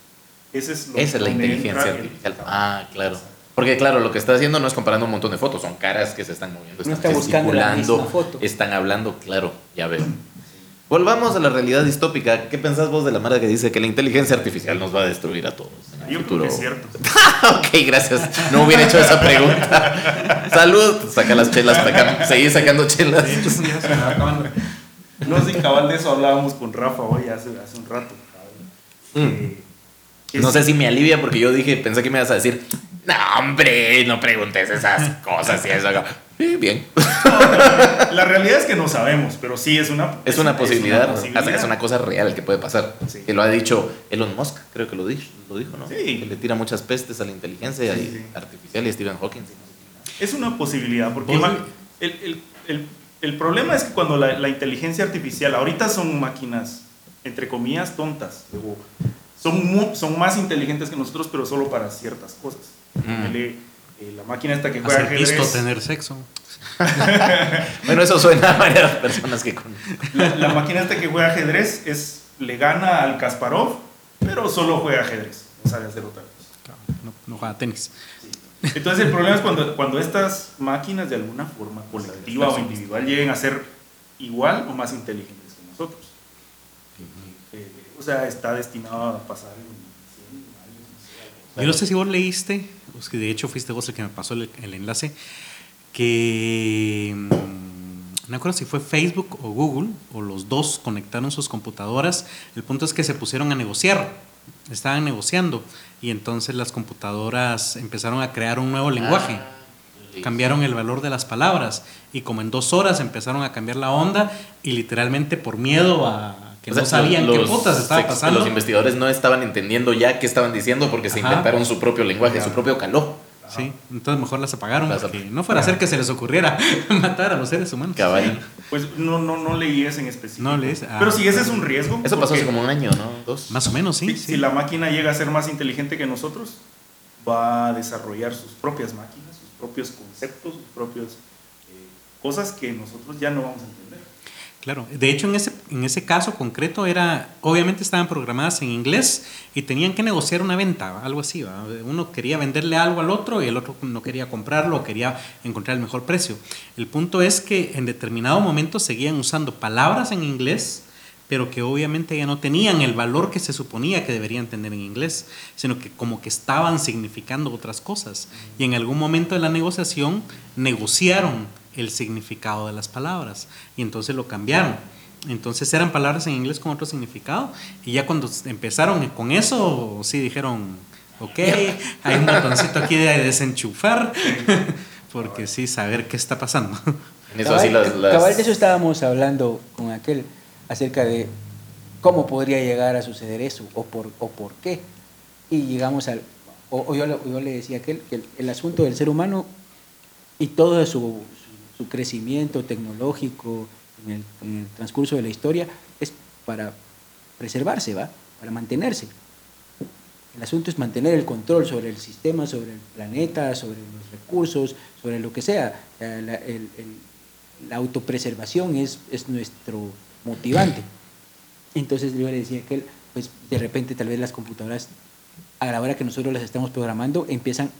ese es lo esa es la inteligencia artificial. Ah, claro. Porque claro, lo que está haciendo no es comparando un montón de fotos, son caras que se están moviendo, No están está buscando la gesticulando, misma foto. están hablando, claro, ya veo. Volvamos a la realidad distópica. ¿Qué pensás vos de la Mara que dice que la inteligencia artificial nos va a destruir a todos en el Yo creo futuro? que es cierto. ok, gracias. No hubiera hecho esa pregunta. Salud. Saca las chelas para acá. Seguí sacando chelas. De hecho, sí. No sé, cabal de eso hablábamos con Rafa hoy hace, hace un rato. Mm. Eh, No sé si me alivia porque yo dije, pensé que me ibas a decir, no, hombre, no preguntes esas cosas y eso. Sí, bien. La realidad es que no sabemos, pero sí es una, Es una posibilidad, Es una o sea, es una cosa real que puede pasar. Sí. Que lo ha dicho Elon Musk, creo que lo dijo, lo dijo ¿no? Sí. Que le tira muchas pestes a la inteligencia Sí, artificial y Stephen Hawking. Es una posibilidad, porque el, el- el- el problema es que cuando la, la inteligencia artificial, ahorita son máquinas, entre comillas, tontas, son, son más inteligentes que nosotros, pero solo para ciertas cosas. Mm. Eh, la máquina esta que juega ajedrez, tener sexo. Bueno, eso suena a varias personas que con... la, la máquina esta que juega ajedrez es, le gana al Kasparov, pero solo juega ajedrez, no sabe hacer otra cosa. No, no juega tenis. Sí. Entonces el problema es cuando, cuando estas máquinas de alguna forma colectiva o individual lleguen a ser igual o más inteligentes que nosotros. Eh, o sea, está destinado a pasar en 100 años. no sé. Yo no sé si vos leíste, pues que de hecho fuiste vos el que me pasó el, el enlace, que mm, no me acuerdo si fue Facebook o Google, o los dos conectaron sus computadoras. El punto es que se pusieron a negociar, estaban negociando, y entonces las computadoras empezaron a crear un nuevo lenguaje. Cambiaron el valor de las palabras y como en dos horas empezaron a cambiar la onda y literalmente por miedo a que O sea, no sabían qué los putas estaba pasando. Los investigadores no estaban entendiendo ya qué estaban diciendo porque se Ajá. inventaron su propio lenguaje, su propio caló. Sí, entonces mejor las apagaron Las porque ap- no fuera a ser que se les ocurriera matar a los seres humanos. Cabal. Pues no, no, no leí ese en específico. No lees, ah. Pero si ese es un riesgo. Eso pasó hace como un año, ¿no? Dos. Más o menos, sí. si, sí. si la máquina llega a ser más inteligente que nosotros, va a desarrollar sus propias máquinas, sus propios conceptos, sus propias eh, cosas que nosotros ya no vamos a entender. Claro, de hecho en ese, en ese caso concreto era, obviamente estaban programadas en inglés y tenían que negociar una venta, algo así, uno quería venderle algo al otro y el otro no quería comprarlo o quería encontrar el mejor precio. El punto es que en determinado momento seguían usando palabras en inglés, pero que obviamente ya no tenían el valor que se suponía que deberían tener en inglés, sino que como que estaban significando otras cosas. Y en algún momento de la negociación negociaron el significado de las palabras y entonces lo cambiaron. Entonces eran palabras en inglés con otro significado y ya cuando empezaron con eso, sí dijeron, ok, hay un botoncito aquí de desenchufar, porque sí, saber qué está pasando. En eso así las, las- cabal de eso estábamos hablando con aquel acerca de cómo podría llegar a suceder eso o por, o por qué. Y llegamos al, o, o yo, le- yo le decía a aquel que el, el asunto del ser humano y todo su, su, su crecimiento tecnológico en el, en el transcurso de la historia es para preservarse, ¿va? Para mantenerse. El asunto es mantener el control sobre el sistema, sobre el planeta, sobre los recursos, sobre lo que sea. Eh, La, el- el- la autopreservación es, es nuestro motivante. Entonces yo le decía que él, pues de repente tal vez las computadoras, a la hora que nosotros las estamos programando, empiezan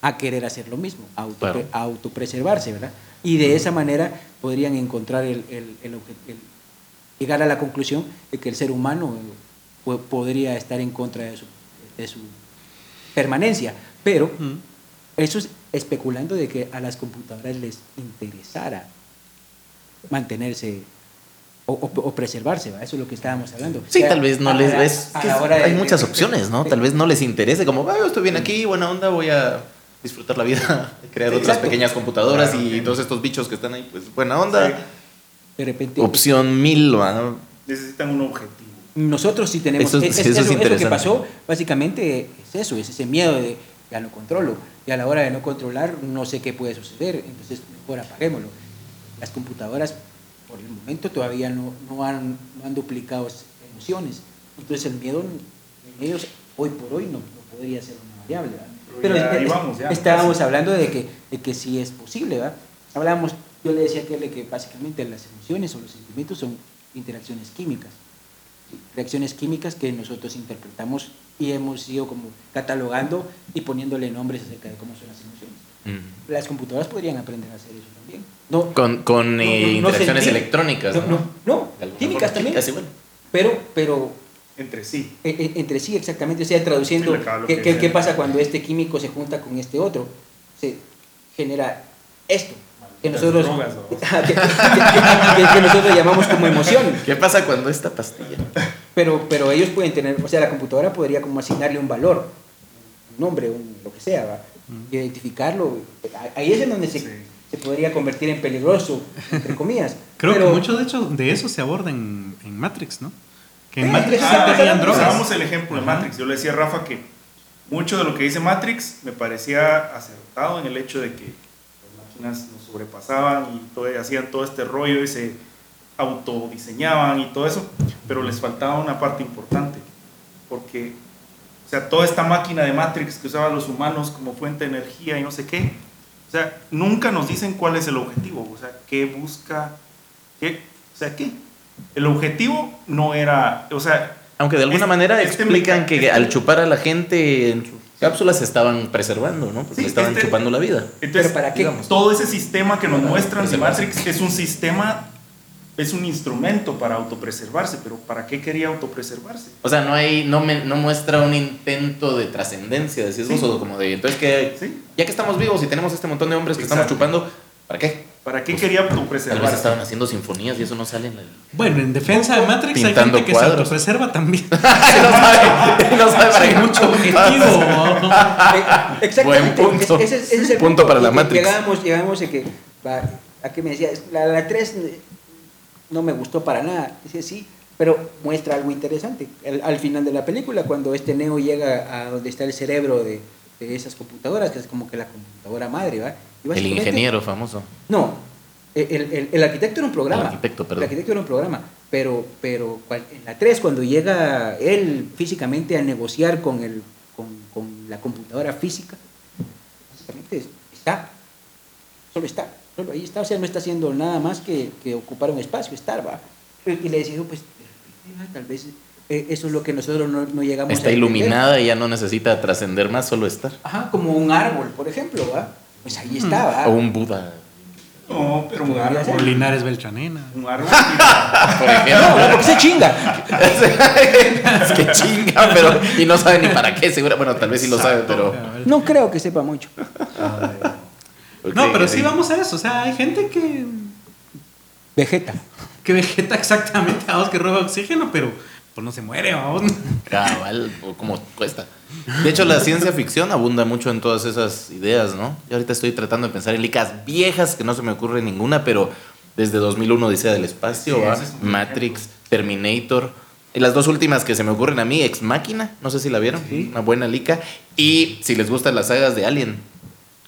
a querer hacer lo mismo, a, Claro. a autopreservarse, ¿verdad? Y de esa manera podrían encontrar el, el- el obje- el- llegar a la conclusión de que el ser humano eh, po- podría estar en contra de su, de su permanencia. Pero eso es especulando de que a las computadoras les interesara mantenerse o, o- o preservarse, ¿va? eso es lo que estábamos hablando. Sí, O sea, tal vez no les la- ves. de- hay muchas de- opciones, ¿no? Tal vez no les interese, como, "Ah, yo estoy bien aquí, buena onda, voy a disfrutar la vida, crear otras Exacto. pequeñas computadoras Claro, y sí. todos estos bichos que están ahí, pues buena onda. Sí. de repente Opción mil, ¿va? Necesitan un objetivo. nosotros sí tenemos Eso es- es- eso es eso, eso que pasó básicamente es eso es ese miedo de ya no controlo y a la hora de no controlar no sé qué puede suceder entonces mejor apaguémoslo las computadoras por el momento todavía no, no han no han duplicado emociones entonces el miedo en ellos hoy por hoy no, no podría ser una variable ¿verdad? Pero ya es- ahí es- vamos, ya, estábamos hablando de que, de que sí es posible ¿verdad? hablábamos yo le decía a aquel de que básicamente las emociones o los sentimientos son interacciones químicas reacciones químicas que nosotros interpretamos y hemos ido como catalogando y poniéndole nombres acerca de cómo son las emociones. Las computadoras podrían aprender a hacer eso también. No, Con, con no- eh, no- no interacciones electrónicas. No, No, no, no, De alguna químicas también. químicas. Pero, pero Entre sí. e- e- entre sí exactamente, o sea, traduciendo qué, que qué- pasa cuando este químico se junta con este otro. Se genera esto, que nosotros, drogas, ¿no? que, que- que- que nosotros llamamos como emoción. ¿Qué pasa cuando esta pastilla? Pero, pero ellos pueden tener, o sea, la computadora podría como asignarle un valor, un nombre, un, lo que sea, ¿va? identificarlo. Ahí es en donde se, Sí. se podría convertir en peligroso, entre comillas. Creo Pero- que mucho de hecho de eso se aborda en, en Matrix, ¿no? Que en Sí, Matrix sí sí, tenían drogas. Usábamos el ejemplo de. Matrix. Yo le decía a Rafa que mucho de lo que dice Matrix me parecía acertado en el hecho de que las máquinas nos sobrepasaban y todo- hacían todo este rollo y se autodiseñaban y todo eso, pero les faltaba una parte importante, porque, o sea, toda esta máquina de Matrix que usaban los humanos como fuente de energía y no sé qué, o sea, nunca nos dicen cuál es el objetivo, o sea, qué busca, qué, o sea, qué. El objetivo no era, o sea, Aunque de alguna Este- manera este explican que este- al chupar a la gente en sus cápsulas se estaban preservando, ¿no? Porque Sí, estaban este- chupando la vida. Entonces, ¿Pero para qué? digamos. todo ese sistema que nos muestran de. Matrix es un sistema, es un instrumento para autopreservarse, pero ¿para qué quería autopreservarse? O sea, no hay, no, me, no muestra un intento de trascendencia, decís vos, Sí. o como de, entonces que, ¿Sí? ya que estamos vivos y tenemos este montón de hombres que estamos Exacto. chupando, ¿para qué? ¿Para qué Pues, quería Tal vez autopreservarse? estaban haciendo sinfonías y eso no sale en el... Bueno, en defensa de Matrix hay Pintando gente que cuadros. se autopreserva también. no sabe, no sabe para Hay qué. mucho objetivo. Exactamente. Buen punto. Ese, ese es el Punto para la Matrix. Llegamos, llegamos a que, a que me decía, la, la 3 no me gustó para nada. Dice, sí, pero muestra algo interesante. Al, al final de la película, cuando este Neo llega a donde está el cerebro de, de esas computadoras, que es como que la computadora madre, ¿va? El ingeniero famoso. No, el, el- el arquitecto era un programa. El arquitecto, perdón. El arquitecto era un programa. Pero, pero en la 3, cuando llega él físicamente a negociar con, el, con, con la computadora física, básicamente está. Solo está. Solo ahí está. O sea, no está haciendo nada más que, que ocupar un espacio, estar, va. Y le decía, pues, tal vez eh, eso es lo que nosotros no, no llegamos Está a entender. iluminada y ya no necesita trascender más, solo estar. Ajá, como un árbol, por ejemplo, ¿va? Pues ahí está, ¿va? O un Buda, No, pero un árbol. Linares Beltranena. Un árbol. mira, por No, ejemplo. no, porque se chinga. es que chinga, pero. Y no sabe ni para qué, seguro. Bueno, tal vez sí lo sabe, pero. No creo que sepa mucho. No, Ok, pero sí vamos a eso. O sea, hay gente que, Vegeta. que vegeta exactamente, vamos, que roba oxígeno, pero pues no se muere, vamos. Cabal, o como cuesta. De hecho, la ciencia ficción abunda mucho en todas esas ideas, ¿no? Yo ahorita estoy tratando de pensar en licas viejas que no se me ocurre ninguna, pero desde 2001 Odisea del Espacio, Sí, ¿va? ese es un Matrix, Terminator. Y las dos últimas que se me ocurren a mí, Ex Máquina, no sé si la vieron, una buena lica. Y si les gustan las sagas de Alien,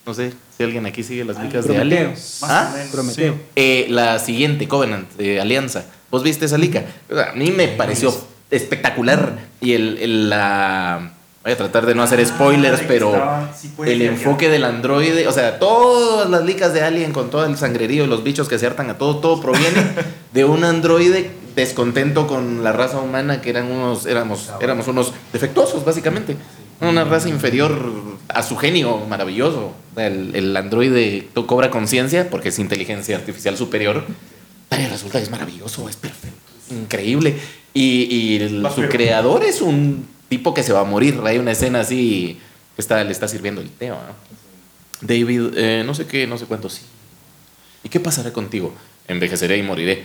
no sé si alguien aquí sigue las licas de. Alien. Más ¿Ah? o menos. Prometeo. Eh, la siguiente, Covenant, Alianza. ¿Vos viste esa lica? A mí me pareció espectacular. Y el, el- la... Voy a tratar de no hacer spoilers, Ah, pero sí puede el ser, enfoque del androide, o sea, todas las licas de Alien con todo el sangrerío y los bichos que se hartan a todo, todo proviene de un androide descontento con la raza humana que eran unos, éramos, éramos unos defectuosos, básicamente. Una raza inferior a su genio maravilloso. El, el androide cobra conciencia porque es inteligencia artificial superior. Pero resulta que es maravilloso, es perfecto, increíble. Y, su creador es un tipo que se va a morir. Hay una escena así que está, le está sirviendo el té, ¿no? David, eh, no sé qué, no sé cuánto, sí. ¿Y qué pasará contigo? Envejeceré y moriré.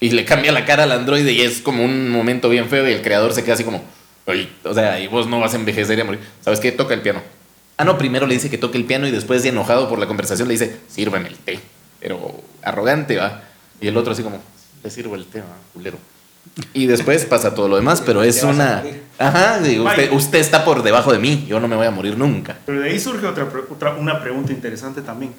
Y le cambia la cara al androide y es como un momento bien feo y el creador se queda así como, "Oye, o sea, y vos no vas a envejecer y a morir. ¿Sabes qué? Toca el piano. Ah, no, primero le dice que toque el piano y después, enojado por la conversación, le dice, sírveme el té. Pero arrogante, ¿va? Y el otro así como, le sirvo el té, ¿va? Culero. Y después pasa todo lo demás, pero es Te una... Ajá, digo, usted, usted está por debajo de mí, yo no me voy a morir nunca. Pero de ahí surge otra, otra una pregunta interesante también.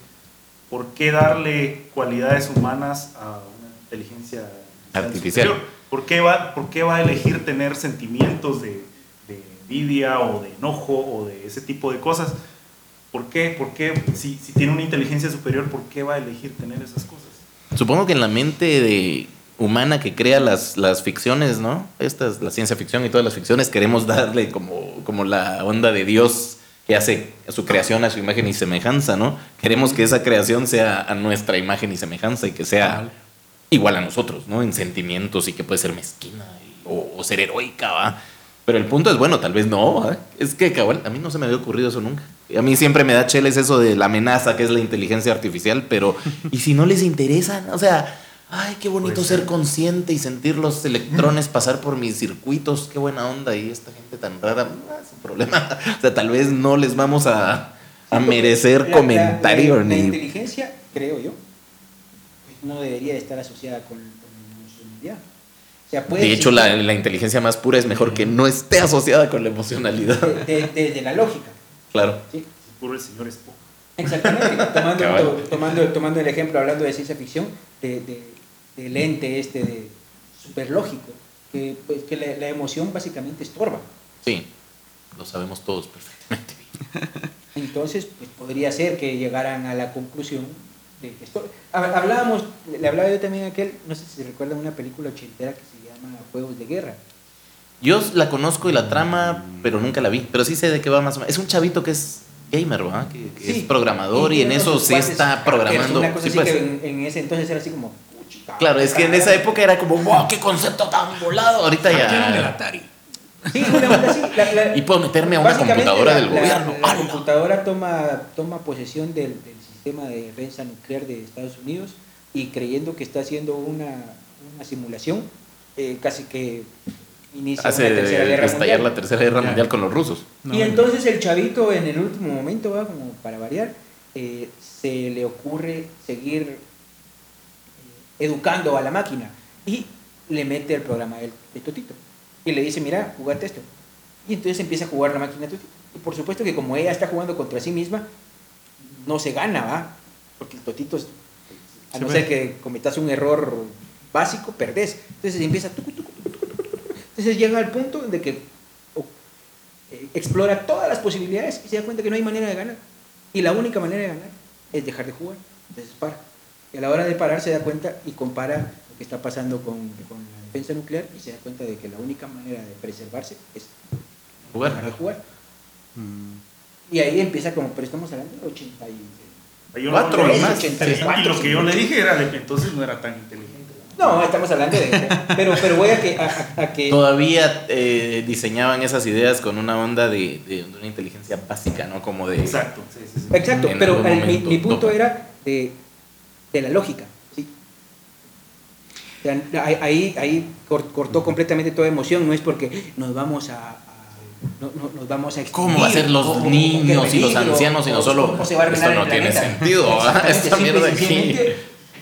¿Por qué darle cualidades humanas a una inteligencia Artificial. superior? ¿Por qué va, por qué va a elegir tener sentimientos de, de envidia o de enojo o de ese tipo de cosas? ¿Por qué? ¿Por qué? Si, si tiene una inteligencia superior, ¿por qué va a elegir tener esas cosas? Supongo que en la mente de humana que crea las, las ficciones, ¿no? Estas, la ciencia ficción y todas las ficciones, queremos darle como, como la onda de Dios que hace su creación a su imagen y semejanza, ¿no? Queremos que esa creación sea a nuestra imagen y semejanza y que sea igual a nosotros, ¿no? En sentimientos y que puede ser mezquina y- o, o ser heroica, ¿va? Pero el punto es, bueno, tal vez no. Es que, cabal, a mí no se me había ocurrido eso nunca. A mí siempre me da cheles eso de la amenaza que es la inteligencia artificial, pero ¿y si no les interesa? O sea, ay, qué bonito Puede ser consciente y sentir los electrones pasar por mis circuitos, qué buena onda, y esta gente tan rara, ah, es un problema. O sea, tal vez no les vamos a, a merecer La- la- comentario la- la ni... inteligencia creo yo, pues no debería estar asociada con, con la emocionalidad. Sea, De hecho, la, la inteligencia más pura es mejor que no esté asociada con la emocionalidad. de- la lógica. Claro. ¿sí? Puro el señor Spock. Exactamente, tomando, to- tomando, tomando el ejemplo, hablando de ciencia ficción, de, de- del ente este de superlógico, que, pues, que la, la emoción básicamente estorba. Sí, lo sabemos todos perfectamente. Entonces, pues, podría ser que llegaran a la conclusión de que Hablábamos, le hablaba yo también a aquel, no sé si se recuerdan una película ochentera que se llama Juegos de Guerra. Yo la conozco y la trama, pero nunca la vi. Pero sí sé de qué va más o menos. Es un chavito que es gamer, ¿verdad? Que, que Sí, es programador y, en eso cuates está programando. Una cosa Sí, así pues. que en, en ese entonces era así como... "Puchica, Claro, es que en esa época era como, wow, qué concepto tan volado. Ahorita ya. Atari. Sí, una onda así. la- la- Y puedo meterme a una computadora la- del gobierno. La, computadora toma, toma posesión del, del sistema de defensa nuclear de Estados Unidos y creyendo que está haciendo una, una simulación, eh, casi que inicia Hace una tercera guerra estallar mundial. la tercera guerra mundial con los rusos. No, y entonces el chavito en el último momento, ¿va? como para variar, eh, se le ocurre seguir eh, educando a la máquina y le mete el programa del, del Totito y le dice, mira, jugate esto. Y entonces empieza a jugar la máquina Totito. Y por supuesto que como ella está jugando contra sí misma, no se gana, ¿va? Porque el Totito, es- a no ser que cometas un error básico, perdés. Entonces empieza... tucu, tucu, tucu, tucu, tucu. Entonces llega al punto de que eh, explora todas las posibilidades y se da cuenta que no hay manera de ganar. Y la única manera de ganar es dejar de jugar. Entonces para. Y a la hora de parar se da cuenta y compara lo que está pasando con, con la defensa nuclear y se da cuenta de que la única manera de preservarse es dejar de Jugar. jugar. Mm. Y ahí empieza como, pero estamos hablando de 80 y... Yo Cuatro no- nomás. 84, Y lo que yo le dije era de que entonces no era tan inteligente. No, estamos hablando de... Pero, pero voy a que... A, a- que Todavía eh, diseñaban esas ideas con una onda de, de una inteligencia básica, ¿no? Como de. Exacto, sí, sí, sí. Exacto, en pero el- mi, momento mi punto topa. era de, de la lógica. ¿sí? O sea, ahí, ahí, ahí cor- cortó completamente toda emoción, no es porque nos vamos a... a- no- no- nos vamos a ¿Cómo va a ser los extinguir, o- niños y los ancianos, sino o- solo, o se va a arruinar esto no tiene planeta? sentido, Esta y mierda aquí.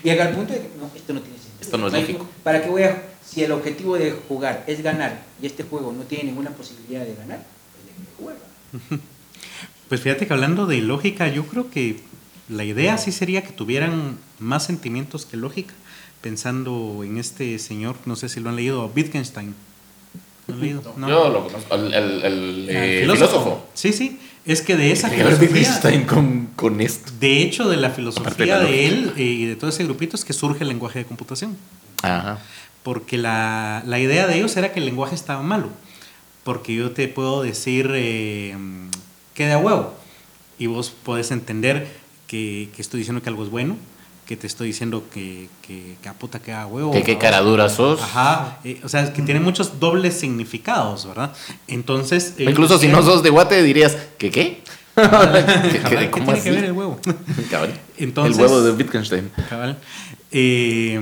Llega al punto de que no, esto no tiene sentido. Esto no es lógico. ¿Para qué voy a...? Si el objetivo de jugar es ganar y este juego no tiene ninguna posibilidad de ganar, pues. Pues fíjate que hablando de lógica, yo creo que la idea sí sería que tuvieran más sentimientos que lógica, pensando en este señor, no sé si lo han leído, Wittgenstein. ¿Lo han leído? No. Yo lo conozco, el, el- el, Ah, eh, filósofo. Sí, sí, es que de esa filosofía, con, con esto. de hecho de la de filosofía de él y de todo ese grupito es que surge el lenguaje de computación. Ajá. porque la, la idea de ellos era que el lenguaje estaba malo. Porque yo te puedo decir eh, que de a huevo. Y vos podés entender que, que estoy diciendo que algo es bueno, que te estoy diciendo que, que, que a puta que a huevo. Que qué cara dura sos. Ajá, eh, o sea, es que tiene muchos dobles significados, ¿verdad? Entonces. eh, Incluso si no sos de Guate dirías, ¿qué qué? ¿Qué- qué- ¿Qué ¿Cómo tiene así? que ver el huevo? Cabal. Entonces- el huevo de Wittgenstein. Cabal. Eh,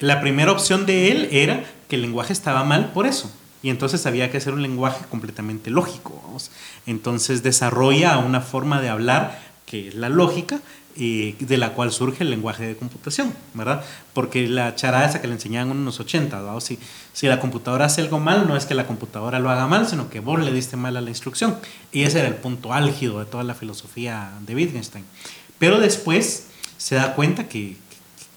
la primera opción de él era que el lenguaje estaba mal por eso. Y entonces había que hacer un lenguaje completamente lógico. vamos. Entonces desarrolla una forma de hablar que es la lógica, de la cual surge el lenguaje de computación, ¿verdad? Porque la charada esa que le enseñaban en los 80, ¿verdad? Si, si la computadora hace algo mal, no es que la computadora lo haga mal, sino que vos le diste mal a la instrucción. Y ese era el punto álgido de toda la filosofía de Wittgenstein. Pero después se da cuenta que,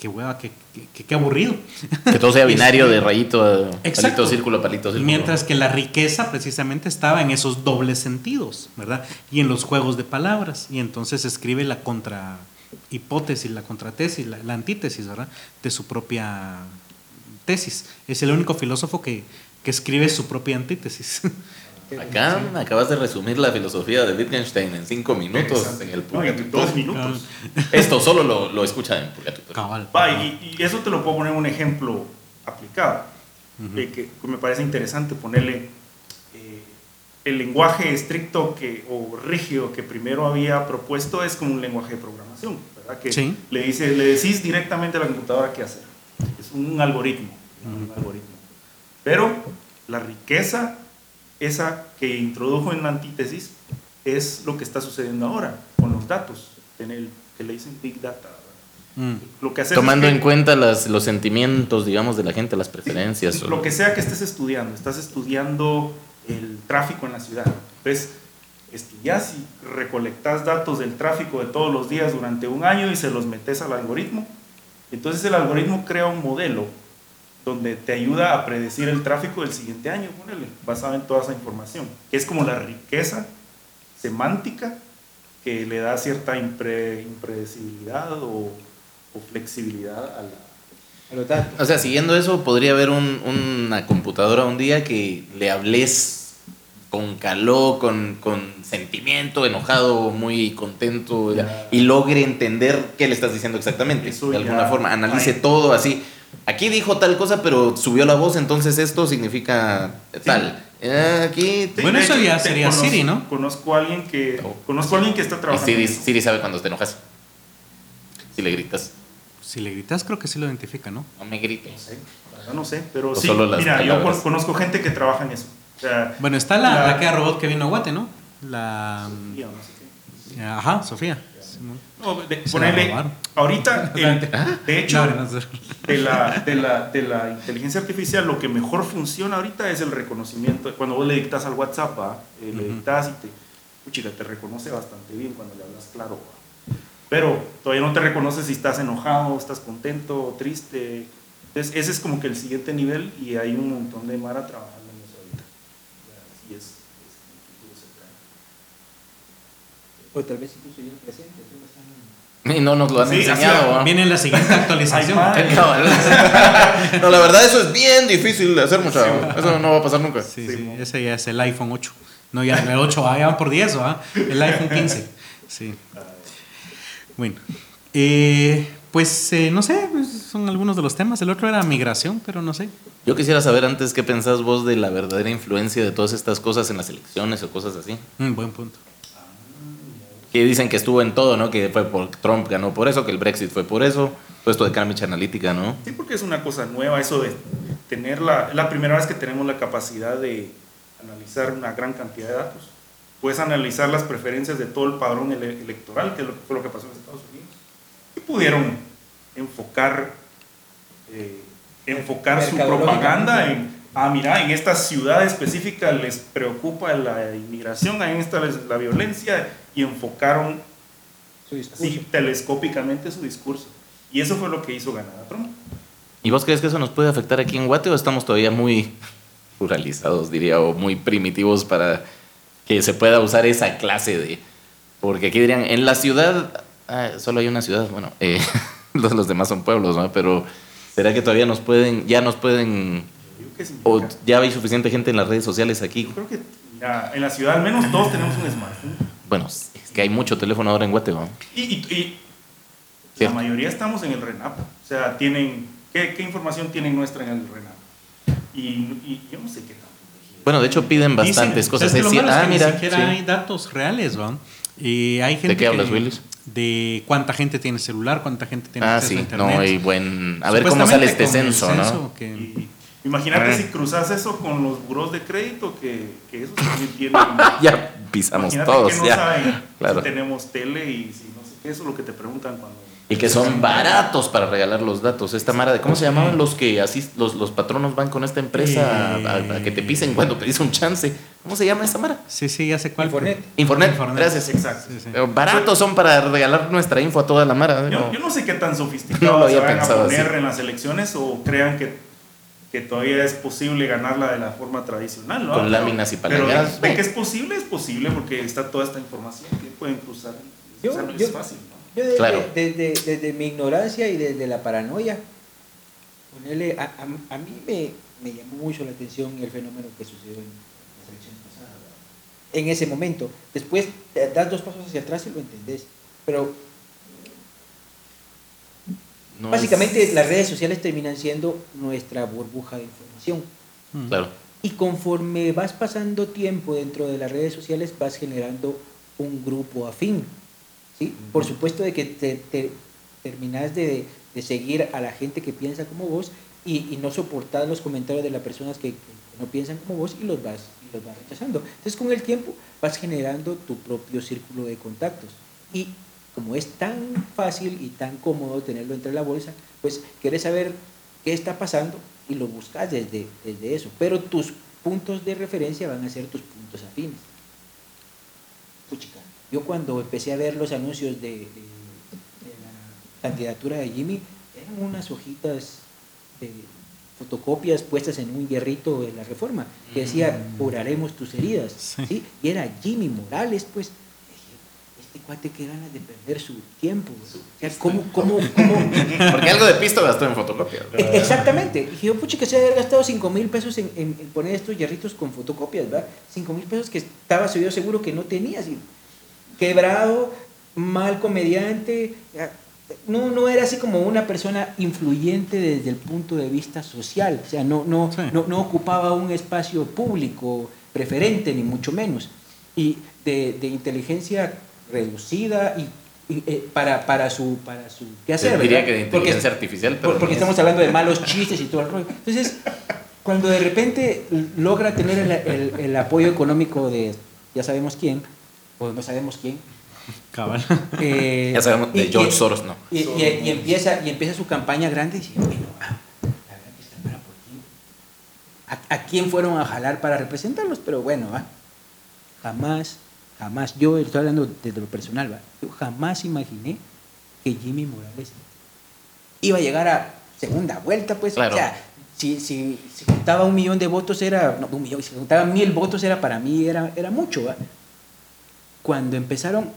que hueva, que, que aburrido. Que todo sea binario de rayito, Exacto. palito, círculo, palito, círculo. Mientras que la riqueza precisamente estaba en esos dobles sentidos, ¿verdad? Y en los juegos de palabras. Y entonces escribe la contra hipótesis, la contratesis, la, la antítesis, ¿verdad? De su propia tesis. Es el único filósofo que, que escribe su propia antítesis. Acá me acabas de resumir la filosofía de Wittgenstein en cinco minutos en el No, en Purgatorio. dos minutos. Esto solo lo, lo escucha en Purgatorio. Cabal. Va, y, y eso te lo puedo poner un ejemplo aplicado, Ujú. de que, que me parece interesante ponerle eh, el lenguaje estricto que, o rígido que primero había propuesto es como un lenguaje de programación, ¿verdad? Que Sí. le, dice, le decís directamente a la computadora qué hacer. Es un algoritmo, un algoritmo. Pero la riqueza, esa que introdujo en la antítesis, es lo que está sucediendo ahora con los datos. Tener- que le dicen Big Data. Mm. Lo que Tomando es que- en cuenta las, los sentimientos, digamos, de la gente, las preferencias. o- Lo que sea que estés estudiando, estás estudiando el tráfico en la ciudad. Entonces, estudias y recolectas datos del tráfico de todos los días durante un año y se los metes al algoritmo. Entonces el algoritmo crea un modelo donde te ayuda a predecir el tráfico del siguiente año, ponele, basado en toda esa información, que es como la riqueza semántica que le da cierta impre- impredecibilidad o, o flexibilidad a la, A los datos. O sea, siguiendo eso, podría haber un- una computadora un día que le hables con calor, con, con sentimiento, enojado, muy contento, Ya. y logre entender qué le estás diciendo exactamente. Eso de alguna forma, analice todo así. Aquí dijo tal cosa, pero subió la voz, entonces esto significa tal. Eh, aquí... Sí, Bueno, eso ya te sería Siri, ¿no? Conozco a alguien que, Oh. conozco a alguien que está trabajando. Siri. Siri sabe cuando te enojas. Si le gritas, Si le gritas, creo que sí lo identifica, ¿no? no me grites. Verdad no sé, pero O sí, solo las mira, yo palabras. conozco gente que trabaja en eso. O sea, Bueno, está la, La- la que robot que vino a Guate, ¿no? La. Sofía, no sé qué. Ajá, Sofía. Simón. No, de-. Ahorita, el- de hecho, de la, de, la, de la inteligencia artificial, lo que mejor funciona ahorita es el reconocimiento. Cuando vos le dictas al WhatsApp, ¿va? Eh, le dictas y te, puchica, te reconoce bastante bien cuando le hablas claro. ¿va? Pero todavía no te reconoce si estás enojado, estás contento, triste. Entonces, ese es como que el siguiente nivel y hay un montón de Mara trabajando en eso ahorita. Así es, es un futuro cercano. O tal vez incluso ya el presente. Y no nos lo han Sí, enseñado. ¿va? Viene la siguiente actualización. Ay. No, no, la verdad eso es bien difícil de hacer, mucha. Eso no va a pasar nunca. Sí, ese ya es el iPhone 8. No, ya el 8, ah, ya van por 10, ¿va? El iPhone 15. Sí. Bueno. Eh, pues eh, no sé, pues, son algunos de los temas. El otro era migración, pero no sé. Yo quisiera saber antes qué pensás vos de la verdadera influencia de todas estas cosas en las elecciones o cosas así. Mm, buen punto. Que dicen que estuvo en todo, ¿no? Que fue por Trump ganó por eso, que el Brexit fue por eso. Todo esto de Cambridge Analytica, ¿no? Sí, porque es una cosa nueva eso de tener la, es la primera vez que tenemos la capacidad de analizar una gran cantidad de datos. Puedes analizar las preferencias de todo el padrón ele- electoral, que es lo que fue lo que pasó en Estados Unidos. Y pudieron enfocar, eh, enfocar su propaganda en, ah, mira, en esta ciudad específica les preocupa la inmigración, esta les- la violencia, y enfocaron Su telescópicamente su discurso. Y eso fue lo que hizo ganar a Trump. ¿Y vos crees que eso nos puede afectar aquí en Guate o estamos todavía muy ruralizados, diría, o muy primitivos para que se pueda usar esa clase de... Porque aquí dirían, en la ciudad, ah, solo hay una ciudad, bueno, eh, los, los demás son pueblos, ¿no? Pero ¿será que todavía nos pueden, ya nos pueden, o ya hay suficiente gente en las redes sociales aquí? Yo creo que mira, en la ciudad al menos todos tenemos un smartphone. Bueno, es que hay mucho teléfono ahora en Guate, ¿no? Y, y- y la mayoría estamos en el RENAP. O sea, tienen, ¿qué, qué información tienen nuestra en el RENAP? Y, y yo no sé qué tan protegido. Bueno, de hecho piden Dicen, bastantes cosas. Es es ah, que mira, ni siquiera sí. hay datos reales, ¿va? Y hay gente qué hablas, que- Willis? De cuánta gente tiene celular, cuánta gente tiene Ah, acceso a sí, internet. no hay buen... A ver cómo sale este censo, ¿no? que- Y imagínate Ah. si cruzas eso con los buros de crédito, que, que esos también tienen... Ya pisamos imagínate todos, que no ya. saben Claro. si tenemos tele y si no sé qué, eso es lo que te preguntan cuando... Y que son baratos para regalar los datos. Esta mara de cómo se llamaban los que así los, los patronos van con esta empresa a, a- a que te pisen cuando pedís un chance. ¿Cómo se llama esa mara? Sí, sí, ya sé cuál. Infornet. Infonet. Gracias. Exacto. Sí, sí. Pero baratos son para regalar nuestra info a toda la mara. Yo, ¿no? yo no sé qué tan No sofisticados lo se había van a poner así. en las elecciones o crean que, que todavía es posible ganarla de la forma tradicional, ¿no? Con Pero- láminas y Pero palangadas. de que es posible, es posible porque está toda esta información que pueden cruzar. Yo- o sea, no yo- es fácil, ¿no? Yo desde, Claro. desde, desde mi ignorancia y desde la paranoia, ponerle, a, a- a mí me, me llamó mucho la atención el fenómeno que sucedió en las elecciones pasadas. ¿verdad? En ese momento. Después das dos pasos hacia atrás y lo entendés. Pero No básicamente es- las redes sociales terminan siendo nuestra burbuja de información. Mm. Claro. Y conforme vas pasando tiempo dentro de las redes sociales, vas generando un grupo afín. ¿sí? Por supuesto de que te, te- terminas de, de seguir a la gente que piensa como vos y, y no soportar los comentarios de las personas que, que no piensan como vos y los vas, y los vas rechazando. Entonces con el tiempo vas generando tu propio círculo de contactos. Y como es tan fácil y tan cómodo tenerlo entre la bolsa, pues quieres saber qué está pasando y lo buscas desde, desde eso. Pero tus puntos de referencia van a ser tus puntos afines. Puchica, yo cuando empecé a ver los anuncios de, de- de la candidatura de Jimmy, eran unas hojitas de fotocopias puestas en un hierrito de la reforma, que decía, curaremos tus heridas. Sí. ¿sí? Y era Jimmy Morales, pues. Este cuate qué ganas de perder su tiempo. O sea, ¿cómo, cómo, cómo? Porque algo de pisto gastó en fotocopia. E- Exactamente. Dije yo, pucha, que se había gastado 5 mil pesos en, en- en poner estos hierritos con fotocopias, ¿verdad? 5 mil pesos que estaba yo seguro que no tenía. así, quebrado, mal comediante. ya, No, no era así como una persona influyente desde el punto de vista social. O sea, no, no, Sí. no, no ocupaba un espacio público preferente, ni mucho menos. Y de, de inteligencia reducida y, y, eh, para, para su para su quehacer, diría ¿verdad? que de Porque- inteligencia artificial, pero por- porque no es. estamos hablando de malos chistes y todo el rollo. Entonces, cuando de repente logra tener el, el- el apoyo económico de ya sabemos quién, o no sabemos quién, Cabal. eh, Ya sabemos, de y- George y- Soros, no. Y, y- y empieza, y empieza su campaña grande y dice, bueno, ah. ¿A, a quién fueron a jalar para representarlos? Pero bueno, ah, jamás, jamás, yo estoy hablando desde lo personal, ¿va? yo jamás imaginé que Jimmy Morales iba a llegar a segunda vuelta, pues, Claro. o sea, si, si, si juntaba un millón de votos era, no, un millón, si juntaba mil votos era para mí, era, era mucho, ¿va? Cuando empezaron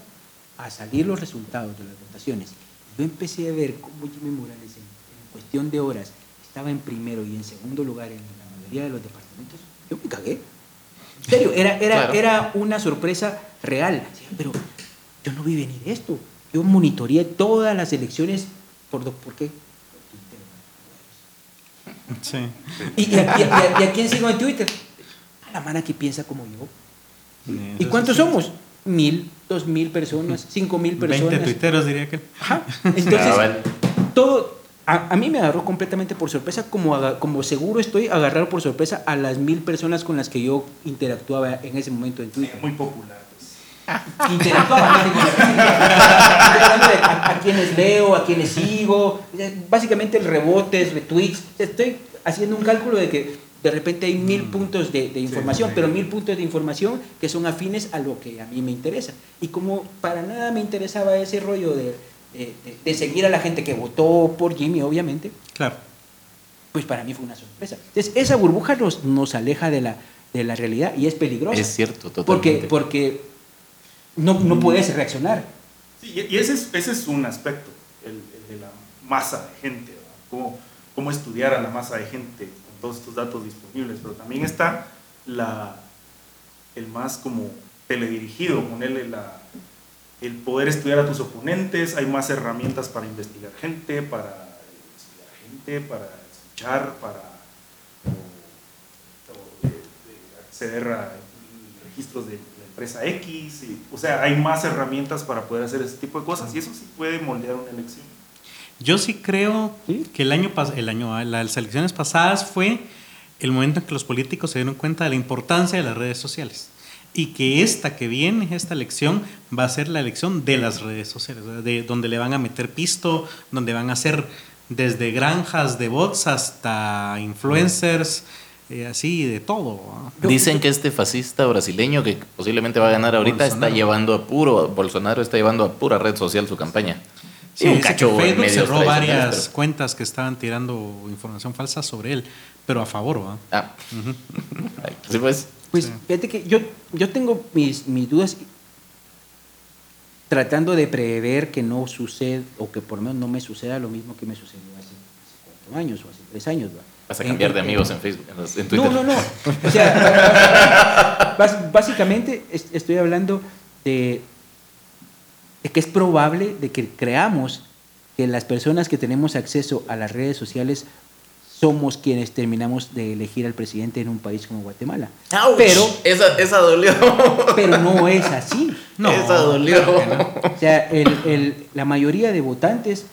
a salir los resultados de las votaciones, yo empecé a ver cómo Jimmy Morales en, en cuestión de horas estaba en primero y en segundo lugar en la mayoría de los departamentos, yo me cagué. En serio, era, era, Claro. era una sorpresa real. Decía, Pero yo no vi venir esto. Yo monitoreé todas las elecciones. ¿Por, ¿por qué? Por Twitter. Sí. ¿Y, y, a, y a- y a quién sigo en Twitter? A la mana que piensa como yo. ¿Y cuántos sí. somos? Mil, dos mil personas, cinco mil 20 personas. tuiteros diría que. Ajá. Entonces, Cabal. todo, a, a mí me agarró completamente por sorpresa, como, como seguro estoy agarrado por sorpresa a las mil personas con las que yo interactuaba en ese momento en Twitter. Muy popular. de a, a quienes leo, a quienes sigo, básicamente el rebotes, retweets. Estoy haciendo un cálculo de que de repente hay mil puntos de, de información, sí. pero mil puntos de información que son afines a lo que a mí me interesa. Y como para nada me interesaba ese rollo de, de- de- de seguir a la gente que votó por Jimmy, obviamente, Claro. pues para mí fue una sorpresa. Entonces, esa burbuja nos, nos aleja de la, de la realidad y es peligrosa. Es cierto, Porque, totalmente. porque no, no puedes reaccionar. Sí, y ese es, ese es un aspecto, el, el de la masa de gente, ¿verdad? Cómo, cómo estudiar a la masa de gente con todos estos datos disponibles, pero también está la, el más como teledirigido, ponerle la, el poder estudiar a tus oponentes, hay más herramientas para investigar gente, para estudiar gente, para escuchar, para o- o de- de acceder a registros de empresa X, y- o sea, hay más herramientas para poder hacer ese tipo de cosas y eso sí puede moldear una elección. Yo sí creo ¿Sí? que el año el año, ah, las elecciones pasadas fue el momento en que los políticos se dieron cuenta de la importancia de las redes sociales y que esta que viene, esta elección, va a ser la elección de las redes sociales, de donde le van a meter pisto, donde van a hacer desde granjas de bots hasta influencers, eh, así de todo. Dicen que este fascista brasileño que posiblemente va a ganar ahorita está llevando a puro, Bolsonaro está llevando a pura red social su campaña. Sí, Y un que cacho en Facebook cerró varias pero- cuentas que estaban tirando información falsa sobre él, pero a favor, ¿va? Ah. Ay, sí, pues. Pues Sí. fíjate que yo, yo tengo mis, mis dudas tratando de prever que no suceda, o que por lo menos no me suceda lo mismo que me sucedió hace, hace cuatro años o hace tres años. ¿va? Vas a En- cambiar de en- amigos en Facebook, en, los- en Twitter. No, no, no. O sea, básicamente es- estoy hablando de, de que es probable de que creamos que las personas que tenemos acceso a las redes sociales somos quienes terminamos de elegir al presidente en un país como Guatemala. ¡Auch! Pero, Esa, esa dolió. pero no es así. No, esa dolió. claro que no. O sea, el- el- la mayoría de votantes,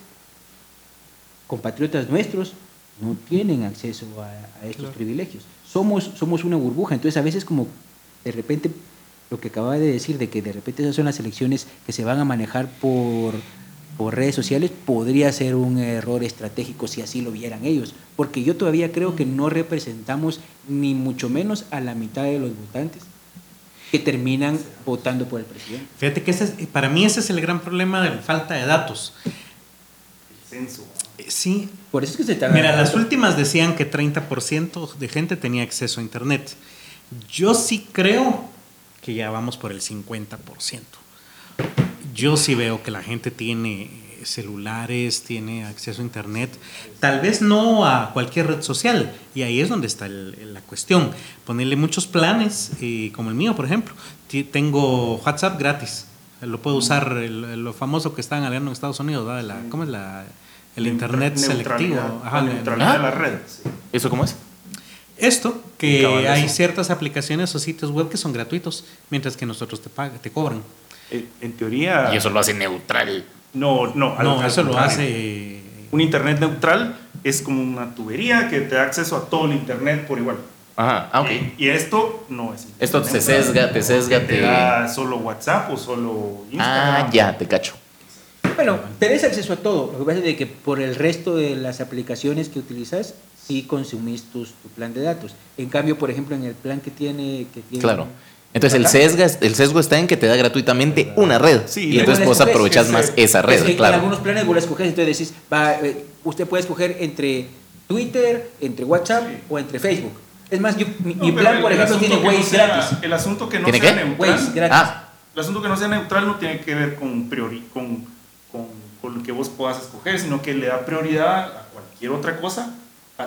compatriotas nuestros, no tienen acceso a, a estos Claro. privilegios. Somos, somos una burbuja, entonces a veces como de repente lo que acaba de decir, de que de repente esas son las elecciones que se van a manejar por, por redes sociales, podría ser un error estratégico si así lo vieran ellos. Porque yo todavía creo que no representamos ni mucho menos a la mitad de los votantes que terminan votando por el presidente. Fíjate que ese es- para mí ese es el gran problema de la falta de datos. El censo. Eh, Sí, Por eso es que se está... Mira, las últimas decían que 30% de gente tenía acceso a Internet. Yo sí creo que ya vamos por el 50%. Yo sí veo que la gente tiene celulares, tiene acceso a Internet, tal vez no a cualquier red social, y ahí es donde está el- la cuestión. Ponerle muchos planes, eh, como el mío, por ejemplo. Ti- Tengo WhatsApp gratis, lo puedo usar, el- lo famoso que están hablando en Estados Unidos, ¿verdad? La- ¿cómo es la, el Internet selectivo? Ajá, la neutralidad Ah. de las redes. sí. ¿Eso cómo es? Esto, que hay ciertas aplicaciones o sitios web que son gratuitos, mientras que nosotros te, pagan, te cobran. Eh, En teoría. Y eso lo hace neutral. No, no. al- No, eso lo hace... Un internet neutral es como una tubería que te da acceso a todo el internet por igual. Ajá, ah, ok. Y esto no es. Esto internet neutral. sesga, te sesga, Que te- da solo WhatsApp o solo Instagram. Ah, ya, te cacho. Bueno, tenés acceso a todo. Lo que pasa es de que por el resto de las aplicaciones que utilizas, sí consumís tus, tu plan de datos. En cambio, por ejemplo, en el plan que tiene... Que tiene Claro. Entonces el, Acá, sesga, el sesgo está en que te da gratuitamente una red. Sí, y entonces vos ese- más esa es red, que En claro. algunos planes vos la escoges, entonces decís, va, eh, usted puede escoger entre Twitter, entre WhatsApp Sí. o entre Facebook. Es más, yo- mi, No, plan, por ejemplo, tiene no Waze sea- gratis. El asunto que no ¿Tiene sea qué? neutral. Waze gratis. Ah, El asunto que no sea neutral no tiene que ver con, priori, con lo que vos puedas escoger, sino que le da prioridad a cualquier otra cosa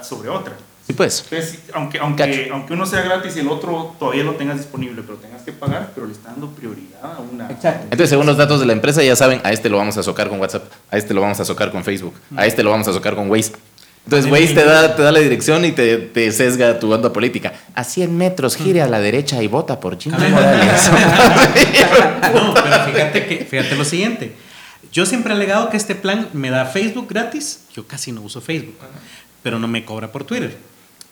sobre otra. sí pues. Entonces, aunque, aunque, aunque uno sea gratis y el otro todavía lo tengas disponible, pero tengas que pagar, pero le está dando prioridad a una. Exacto. Entonces, según los datos de la empresa, ya saben, a este lo vamos a socar con WhatsApp, a este lo vamos a socar con Facebook, a este lo vamos a socar con Waze. Entonces, Waze te da, te da la dirección y te, te sesga tu banda política. A 100 metros, gire a la derecha y vota por Jimmy Morales. No, pero fíjate, que, fíjate lo siguiente. Yo siempre he alegado que este plan me da Facebook gratis. Yo casi no uso Facebook, pero no me cobra por Twitter,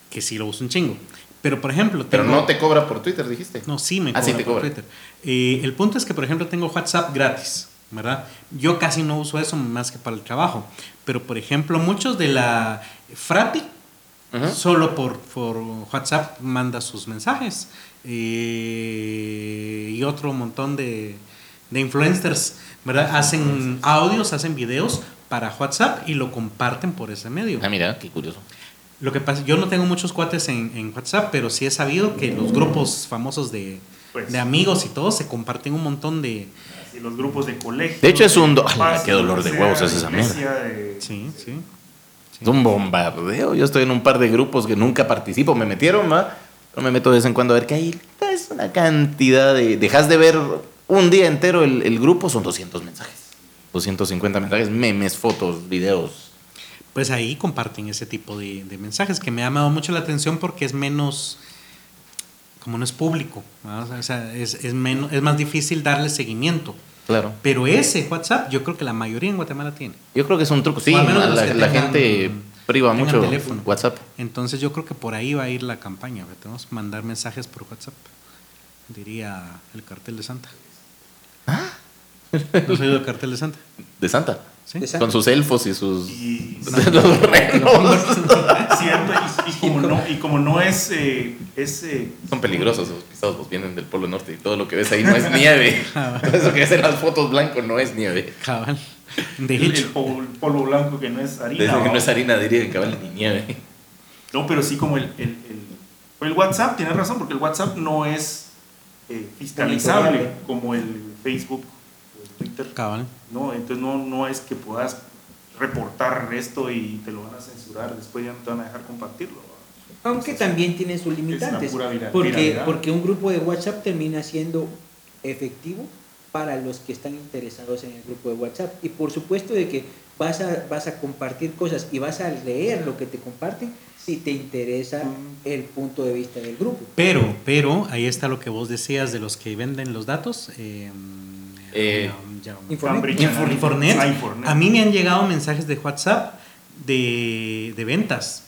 que sí lo uso un chingo. Pero, por ejemplo, Pero tengo- no te cobra por Twitter, dijiste. No, sí me Ah, cobra sí te por cobra. Twitter. Eh, el punto es que, por ejemplo, tengo WhatsApp gratis, ¿verdad? Yo casi no uso eso más que para el trabajo. Pero, por ejemplo, muchos de la Frati, solo por, por WhatsApp manda sus mensajes. Eh, y otro montón de, de influencers, ¿verdad? Hacen audios, hacen videos para WhatsApp y lo comparten por ese medio. Ah, mira, qué curioso. Lo que pasa, yo no tengo muchos cuates en, en WhatsApp, pero sí he sabido que los grupos famosos de, Pues. de amigos y todos se comparten un montón de... Así, los grupos de colegio. De hecho, es un do- papás, ¡Hala, qué dolor de huevos es esa de- Sí, sí. sí. Es un bombardeo. Yo estoy en un par de grupos que nunca participo. Me metieron, ¿va? Pero me meto de vez en cuando a ver que hay. Es una cantidad de. Dejas de ver un día entero el, el grupo, son 200 mensajes. 250 mensajes, memes, fotos, videos. Pues ahí comparten ese tipo de, de mensajes que me ha llamado mucho la atención porque es menos... Como no es público, o sea, es, es, menos, es más difícil darle seguimiento. Claro. Pero ese WhatsApp yo creo que la mayoría en Guatemala tiene. Yo creo que es un truco. Sí, la, que la tengan- gente priva mucho teléfono. WhatsApp. Entonces yo creo que por ahí va a ir la campaña. Tenemos que mandar mensajes por WhatsApp. Diría el cartel de Santa. ¿No soy del cartel de Santa? De Santa. ¿Sí? De Santa. Con sus elfos y sus. Y, los renos. cierto, y, y como no, y como no es, eh, es eh, Son peligrosos esos pisados, pues vienen del Polo Norte y todo lo que ves ahí no es nieve. Eso que ves en las fotos blanco no es nieve. Cabal. De el, el hecho. polvo, el polvo blanco que no es harina. Desde que no es harina diría que cabal ni nieve. No, pero sí como el, el, el, el WhatsApp, tienes razón, porque el WhatsApp no es eh, fiscalizable como el Facebook Twitter. Cabal. No, entonces no, no es que puedas reportar esto y te lo van a censurar, después ya no te van a dejar compartirlo. Aunque también tiene sus limitantes. Porque, viralidad. porque un grupo de WhatsApp termina siendo efectivo para los que están interesados en el grupo de WhatsApp. Y por supuesto de que vas a, vas a compartir cosas y vas a leer lo que te comparten si te interesa Mm. el punto de vista del grupo. Pero, pero, ahí está lo que vos decías de los que venden los datos. eh, Eh. Infornet. Ah, Infornet. A mí me han llegado mensajes de WhatsApp de, de ventas.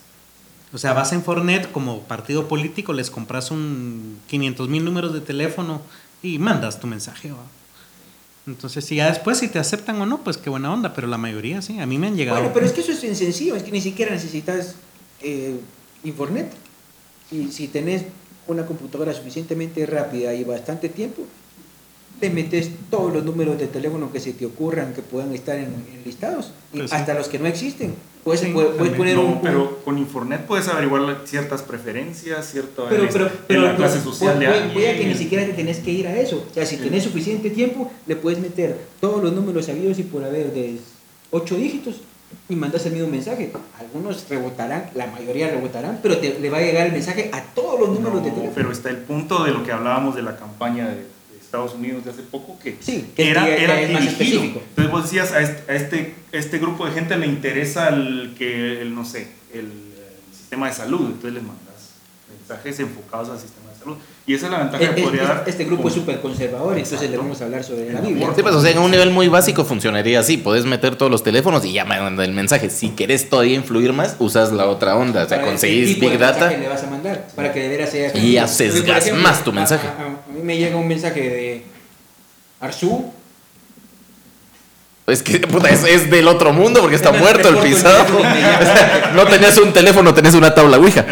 O sea, vas a Infornet como partido político, les compras un 500 mil números de teléfono y mandas tu mensaje. ¿va? Entonces, si ya después si te aceptan o no, pues qué buena onda, pero la mayoría sí, a mí me han llegado. Bueno, pero es que eso es bien sencillo, es que ni siquiera necesitas eh, Infornet. Si, si tenés una computadora suficientemente rápida y bastante tiempo, te metes todos los números de teléfono que se te ocurran que puedan estar en, en listados, y Pues sí. hasta los que no existen. Puedes, Sí, puedes- poner No, un, un- pero con Infornet puedes averiguar ciertas preferencias, cierto pero, pero, en pero la clase social de alguien. puede que ni siquiera te tenés que ir a eso. O sea, si Sí. tenés suficiente tiempo, le puedes meter todos los números sabidos y por haber de ocho dígitos y mandas el mismo mensaje. Algunos rebotarán, la mayoría rebotarán, pero te, le va a llegar el mensaje a todos los números de No, teléfono. pero está el punto de lo que hablábamos de la campaña de, de Estados Unidos de hace poco, que Sí, que era, ya era es más dirigido. específico. Entonces vos decías, a este, a este, este grupo de gente le interesa el, que, el, no sé, el, el sistema de salud, entonces les mandas mensajes enfocados al sistema de salud. Y esa es la ventaja Es- que podría es- dar. este grupo con- es súper conservador, entonces le vamos a hablar sobre la Biblia. Sí, pues, o sea, en un nivel muy básico funcionaría así. Puedes meter todos los teléfonos y ya manda el mensaje. Si querés todavía influir más, usas la otra onda. O sea, Para conseguís Big Data. le vas a mandar para que de veras sea Y sesgas más tu mensaje. A, a- a mí me llega un mensaje de Arzú. Es que, puta, es, es del otro mundo porque está muerto el pisado. No tenías un teléfono, tenés una tabla Ouija.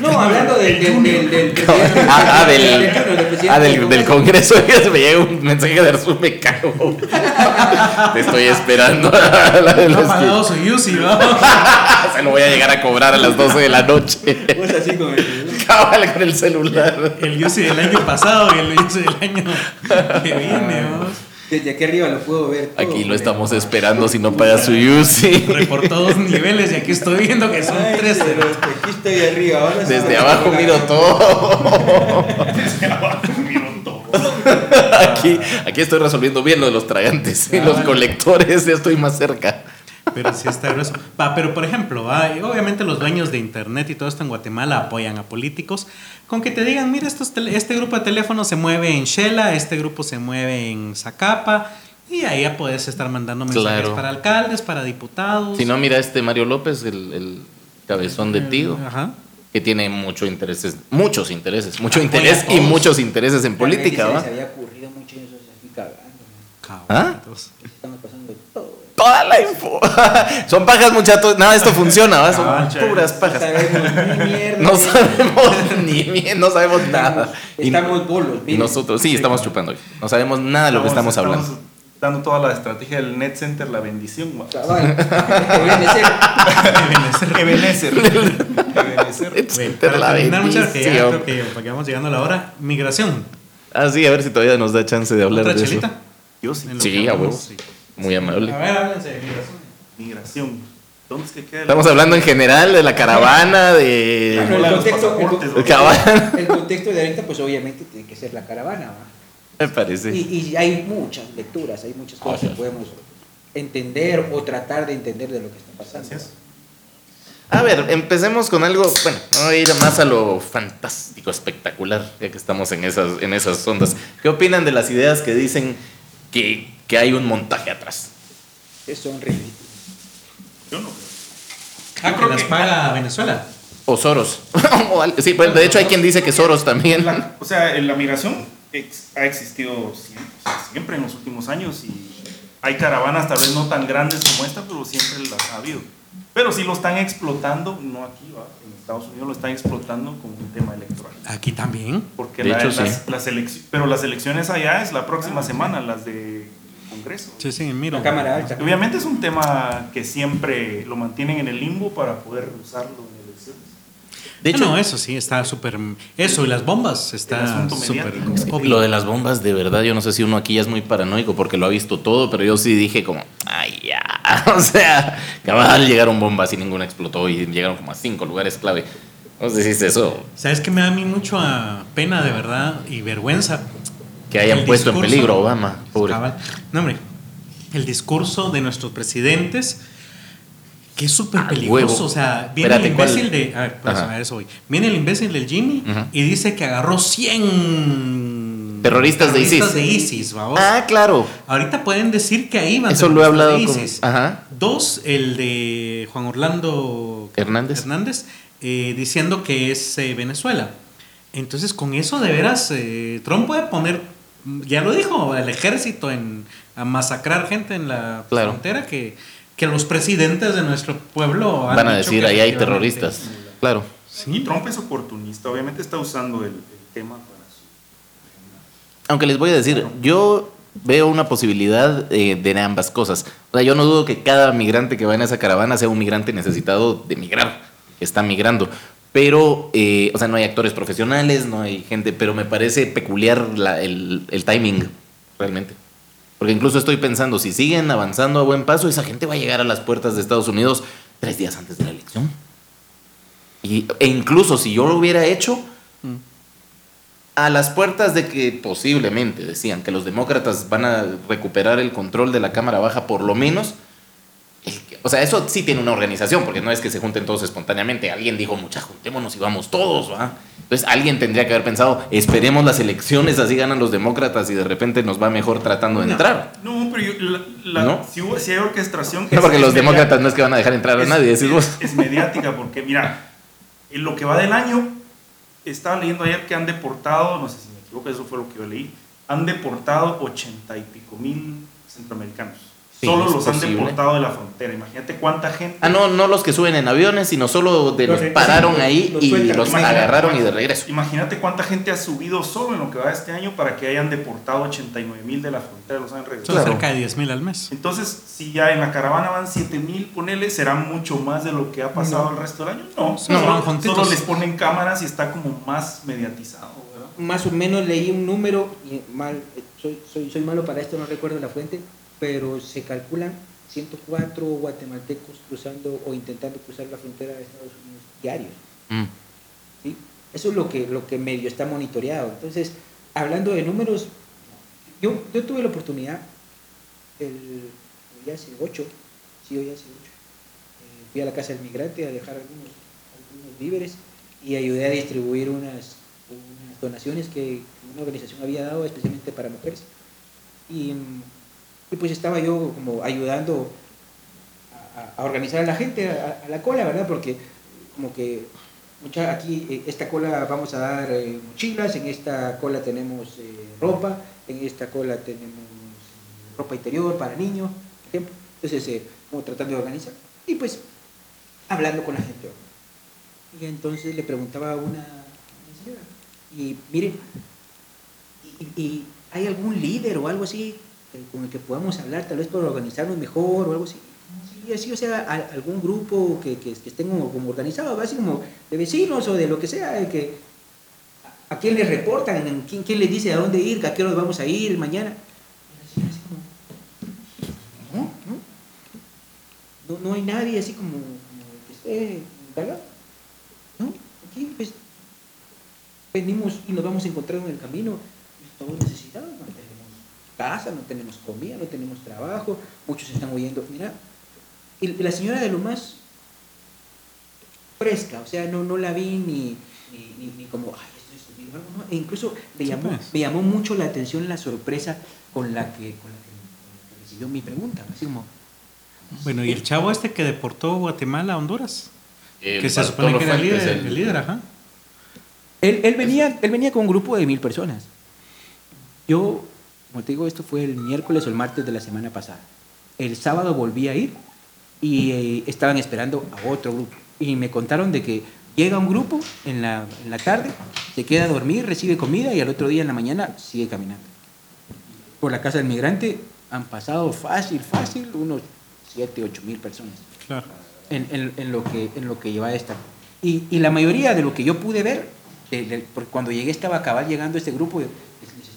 No, hablando del, el del, Junior. del, del presidente. Ah, ah, del, presidente ah, del, del del Congreso. me llega un mensaje de Arzu, me cago. Te estoy esperando. a la de No Se lo voy a llegar a cobrar a las 12 de la noche. Pues así con el- Cabal con el celular. El Yusi del año pasado y el Yusi del año que viene, vamos. Desde aquí arriba lo puedo ver. todo, Aquí lo estamos esperando si no paga su UCI. Reportó dos niveles y aquí estoy viendo que son Ay, tres. pero aquí estoy arriba. ahora Desde abajo miro todo. Desde abajo miro todo. Aquí, aquí estoy resolviendo bien lo de los tragantes y los colectores. Ya estoy más cerca. Pero sí está grueso. Va, pero por ejemplo, va, obviamente los dueños de internet y todo esto en Guatemala apoyan a políticos con que te digan, mira, estos este grupo de teléfonos se mueve en Shela, este grupo se mueve en Zacapa, y ahí ya puedes estar mandando mensajes Claro. para alcaldes, para diputados. Si no, mira este Mario López, el, el cabezón de tío, Ajá. que tiene mucho intereses, muchos intereses, mucho Apoya interés y muchos intereses en política, Se ¿va? les había ocurrido mucho y eso se aquí cagando. ¿Ah? Estamos pasando de todo. Toda la info. Son pajas, muchachos. Nada, esto funciona, ¿va? Son Ah, puras No pajas. sabemos ni mierda. No sabemos ni bien, no sabemos nada. Y, Estamos bolos. y nosotros, sí, estamos chupando hoy. No sabemos nada de lo que estamos hablando. dando toda la estrategia del Net Center, la bendición. ser- Ebenezer. Ebenezer. Güey, para la terminar, muchas que ya bendición. creo que porque vamos llegando a la hora. Migración. Ah, sí, a ver si todavía nos da chance de hablar ¿Otra de eso. chelita? Yo sí. Sí, a hablamos, huevo. sí. Muy amable. A ver, háblense de migración. Migración. ¿Dónde es que queda? Estamos hablando en general de la caravana, de... El contexto-. Cabal. El contexto de ahorita, pues obviamente tiene que ser la caravana. ¿va? Me parece. Y, y hay muchas lecturas, hay muchas cosas que podemos entender o tratar de entender de lo que está pasando. Gracias. A ver, empecemos con algo, bueno, voy a ir más a lo fantástico, espectacular, ya que estamos en esas, en esas ondas. ¿Qué opinan de las ideas que dicen que, que hay un montaje atrás? Que son ridículos. Yo no creo. Ah, que las paga Venezuela. O Soros. Sí, pues, de hecho hay quien dice que Soros también. La- o sea, en la migración ex- ha existido siempre, o sea, siempre en los últimos años y hay caravanas tal vez no tan grandes como esta, pero siempre las ha habido. Pero sí lo están explotando, no aquí, ¿va? en Estados Unidos lo están explotando como un tema electoral. Aquí también. Porque De la- hecho, sí. las, elecci- pero las elecciones allá es la próxima semana, las de Congreso. Sí, sí, miro. La cámara alta. Obviamente es un tema que siempre lo mantienen en el limbo para poder usarlo en elecciones. De hecho, no, eso sí, está súper. Eso y las bombas está súper. lo de las bombas, de verdad, yo no sé si uno aquí ya es muy paranoico porque lo ha visto todo, pero yo sí dije como, ay, ya. O sea, cabal, llegaron bombas y ninguna explotó y llegaron como a cinco lugares clave. No sé si es eso, ¿Sabes qué me da a mí mucho pena de verdad y vergüenza? Que hayan El puesto en peligro a Obama, pobre. No, hombre. El discurso de nuestros presidentes, que es súper peligroso. O sea, viene Espérate, el ¿cuál? imbécil de. A ver, pues, a eso voy. Viene el imbécil del Jimmy y dice que agarró 100 Terroristas de ISIS. de ISIS, vamos. Ah, claro. Ahorita pueden decir que ahí van Eso lo he hablado de con... ISIS. Ajá. Dos, el de Juan Orlando Hernández. Hernández eh, diciendo que es eh, Venezuela. Entonces, con eso de veras, eh, Trump puede poner ya lo dijo, el ejército en a masacrar gente en la Claro. frontera que, que los presidentes de nuestro pueblo han Van a dicho decir, ahí hay terroristas. Claro. Y Trump es oportunista, obviamente está usando el, el tema para su... Aunque les voy a decir, yo veo una posibilidad eh, de ambas cosas. O sea, yo no dudo que cada migrante que va en esa caravana sea un migrante necesitado de migrar, que está migrando. Pero, eh, o sea, no hay actores profesionales, no hay gente, pero me parece peculiar la- el, el timing, realmente. Porque incluso estoy pensando, si siguen avanzando a buen paso, esa gente va a llegar a las puertas de Estados Unidos tres días antes de la elección. Y, e incluso si yo lo hubiera hecho, a las puertas de que posiblemente decían que los demócratas van a recuperar el control de la Cámara Baja por lo menos. O sea, eso sí tiene una organización, porque no es que se junten todos espontáneamente. Alguien dijo, mucha, juntémonos y vamos todos, ¿va? Entonces alguien tendría que haber pensado, esperemos las elecciones, así ganan los demócratas y de repente nos va mejor tratando de No, entrar. No, pero yo- la- la- ¿No? Si, hubo- si hay orquestación... No, porque es- los es demócratas no es que van a dejar entrar a Es- nadie, decís vos. Es mediática, porque mira, en lo que va del año, estaba leyendo ayer que han deportado, no sé si me equivoco, eso fue lo que yo leí, han deportado ochenta y pico mil centroamericanos. Solo los han deportado de la frontera. Imagínate cuánta gente. Ah, no, no los que suben en aviones, sino solo de los Los- pararon ahí los y sueltan. los Imagínate agarraron y de regreso. Imagínate cuánta gente ha subido solo en lo que va de este año para que hayan deportado 89 mil de la frontera, los han regresado. Claro. cerca de 10 mil al mes. Entonces, si ya en la caravana van 7 mil, ponele, ¿será mucho más de lo que ha pasado el resto del año? No, Solo solo, les ponen cámaras y está como más mediatizado, ¿verdad? Más o menos leí un número, y mal, soy, soy, soy malo para esto, no recuerdo la fuente, pero se calculan 104 guatemaltecos cruzando o intentando cruzar la frontera de Estados Unidos diarios. Mm. ¿sí? Eso es lo que, lo que medio está monitoreado. Entonces, hablando de números, yo, yo tuve la oportunidad, el, hoy hace 8, sí, hoy hace 8, fui a la casa del migrante a dejar algunos, algunos víveres y ayudé a distribuir unas, unas donaciones que una organización había dado especialmente para mujeres. Y, mm, y pues estaba yo como ayudando a, organizar a la gente, a, la cola, ¿verdad? Porque como que mucha, aquí, eh, esta cola vamos a dar eh, mochilas, en esta cola tenemos eh, ropa, en esta cola tenemos ropa interior para niños, por ejemplo. Entonces, como tratando de organizar. Y pues, hablando con la gente. Y entonces le preguntaba a una, señora, y miren, y, hay algún líder o algo así con el que podamos hablar, tal vez para organizarnos mejor o algo así. Sí, así, o sea, a- algún grupo que, que, estén como, como organizados, así como de vecinos o de lo que sea, eh, que a, a quién les reportan, quién, quién les dice a dónde ir, a qué hora vamos a ir mañana. Y señora así como, no, no, hay nadie así como, que esté encargado. No, aquí pues venimos y nos vamos a encontrar en el camino, todos necesitados, no casa, no tenemos comida, no tenemos trabajo, muchos están huyendo. Mira, y la señora de lo más fresca, o sea, no, no la vi ni, ni, ni- ni como, ay, esto es conmigo", no, no, e incluso me llamó, pues. me llamó mucho la atención la sorpresa con la que, con la que, con la que recibió mi pregunta, así como, Bueno, y el chavo este que deportó Guatemala a Honduras. El que se Bartolo supone que era el líder, el- el líder, ajá. Él, él venía, él venía con un grupo de mil personas. Yo, como te digo, esto fue el miércoles o el martes de la semana pasada. El sábado volví a ir y eh, estaban esperando a otro grupo. Y me contaron de que llega un grupo en la, en la tarde, se queda a dormir, recibe comida y al otro día en la mañana sigue caminando. Por la casa del migrante han pasado fácil, fácil, unos 7, 8 mil personas Claro. en, en- en lo, que, en lo que lleva esta. Y, y la mayoría de lo que yo pude ver, de- de- porque cuando llegué estaba cabal llegando este grupo,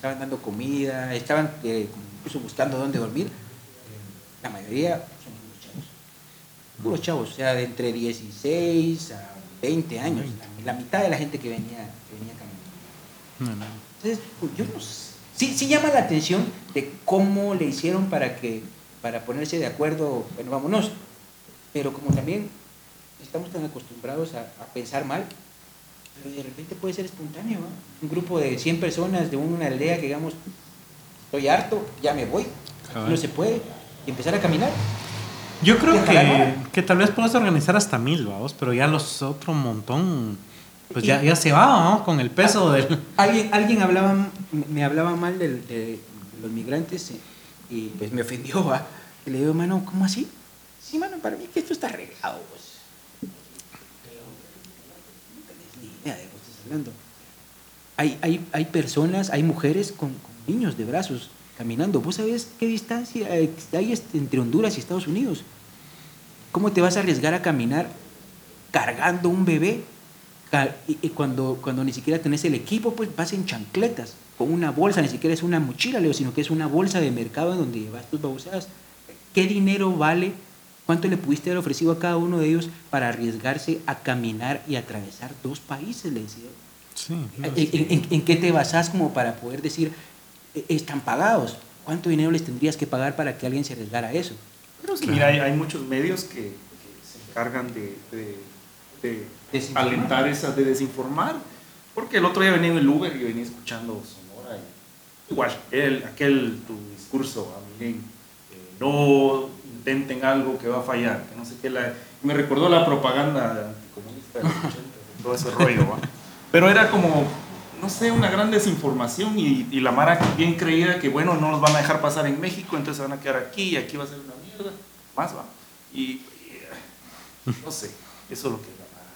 estaban dando comida, estaban eh, incluso buscando dónde dormir. La mayoría son puros chavos. Puros chavos, o sea, de entre 16 a 20 años. La, la mitad de la gente que venía, que venía caminando. No, no. Entonces, pues, yo no sé. Sí, sí llama la atención de cómo le hicieron para que para ponerse de acuerdo, bueno, vámonos. Pero como también estamos tan acostumbrados a, a pensar mal, pero de repente puede ser espontáneo, ¿no? Un grupo de 100 personas de una aldea que digamos, estoy harto, ya me voy, Cabal. no se puede, y empezar a caminar. Yo creo que, que tal vez puedas organizar hasta mil, vamos, pero ya los otro montón. pues ya, ya se va, ¿no? Con el peso del... Alguien, alguien hablaba, me hablaba mal del- de, los migrantes eh, y pues me ofendió, ¿va? Y le digo, mano, ¿cómo así? Sí, mano, para mí que esto está arreglado, pues. Pero no tenés ni idea Hay, hay, hay personas, hay mujeres con, niños de brazos caminando. ¿Vos sabés qué distancia hay entre Honduras y Estados Unidos? ¿Cómo te vas a arriesgar a caminar cargando un bebé? Y cuando, cuando ni siquiera tenés el equipo, pues vas en chancletas, con una bolsa, ni siquiera es una mochila, Leo, sino que es una bolsa de mercado en donde llevas tus babosadas. ¿Qué dinero vale? ¿Cuánto le pudiste haber ofrecido a cada uno de ellos para arriesgarse a caminar y atravesar dos países? Le decía. Sí. ¿En, en- en- en qué te basás como para poder decir, "E- están pagados? ¿Cuánto dinero les tendrías que pagar para que alguien se arriesgara a eso? Pero sí, mira, hay, hay muchos medios que, que se encargan de, de- de Desinformar. alentar esas, de desinformar. Porque el otro día venía en el Uber y venía escuchando Sonora. Y, igual, el, aquel tu discurso, a Miguel, eh, no intenten algo que va a fallar, que no sé qué. La, me recordó la propaganda anticomunista de los 80, todo ese rollo, ¿va? Pero era como, no sé, una gran desinformación y, y la Mara bien creía que, bueno, no nos van a dejar pasar en México, entonces se van a quedar aquí y aquí va a ser una mierda. Más va. Y, y, eh, no sé, eso es lo que es la Mara.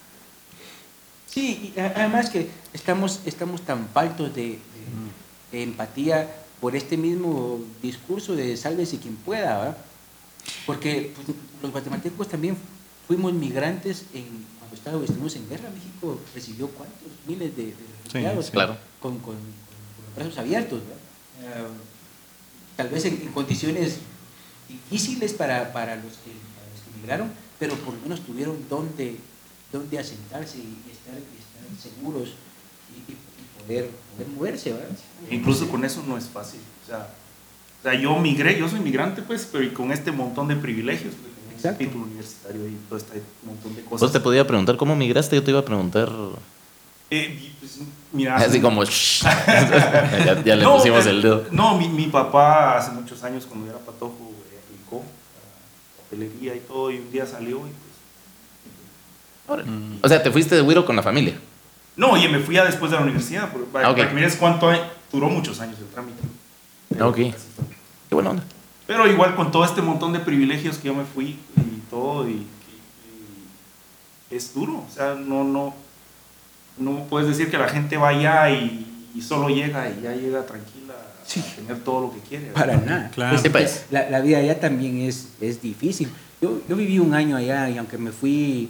Sí, y además que estamos, estamos tan faltos de, de- de empatía por este mismo discurso de sálvese quien pueda, ¿va? Porque pues, los guatemaltecos también fuimos migrantes en, cuando estábamos, estuvimos en guerra. México recibió cuántos miles de, de refugiados sí. Claro. con, con- con los brazos abiertos. Eh, tal vez en, en condiciones difíciles para, para, los que, para los que migraron, pero por lo menos tuvieron donde, donde asentarse y estar, y estar seguros y, y- y poder, poder moverse. ¿verdad? Incluso con eso no es fácil. O sea, o sea, yo migré, yo soy migrante, pues, pero y con este montón de privilegios, pues, Exacto. título universitario y todo este montón de cosas. Vos te podía preguntar cómo migraste, yo te iba a preguntar Eh, pues, mira, así como ya, ya le No, pusimos eh, el dedo. No, mi, mi papá hace muchos años, cuando yo era patojo, eh, aplicó para papelería y todo, y un día salió y pues... Mm. O sea, te fuiste de Wiro con la familia. No, oye, me fui ya después de la universidad, por- para, Ah, ok. para que mires cuánto hay- duró muchos años el trámite. Pero Ok. así. Qué buena onda. Pero igual con todo este montón de privilegios que yo me fui y todo, y, y- y es duro. O sea, no, no, no puedes decir que la gente va allá y, y solo llega y ya llega tranquila a Sí. tener todo lo que quiere. Para ¿verdad? nada. Claro. Pues. la, la vida allá también es, es difícil. Yo, yo viví un año allá y aunque me fui,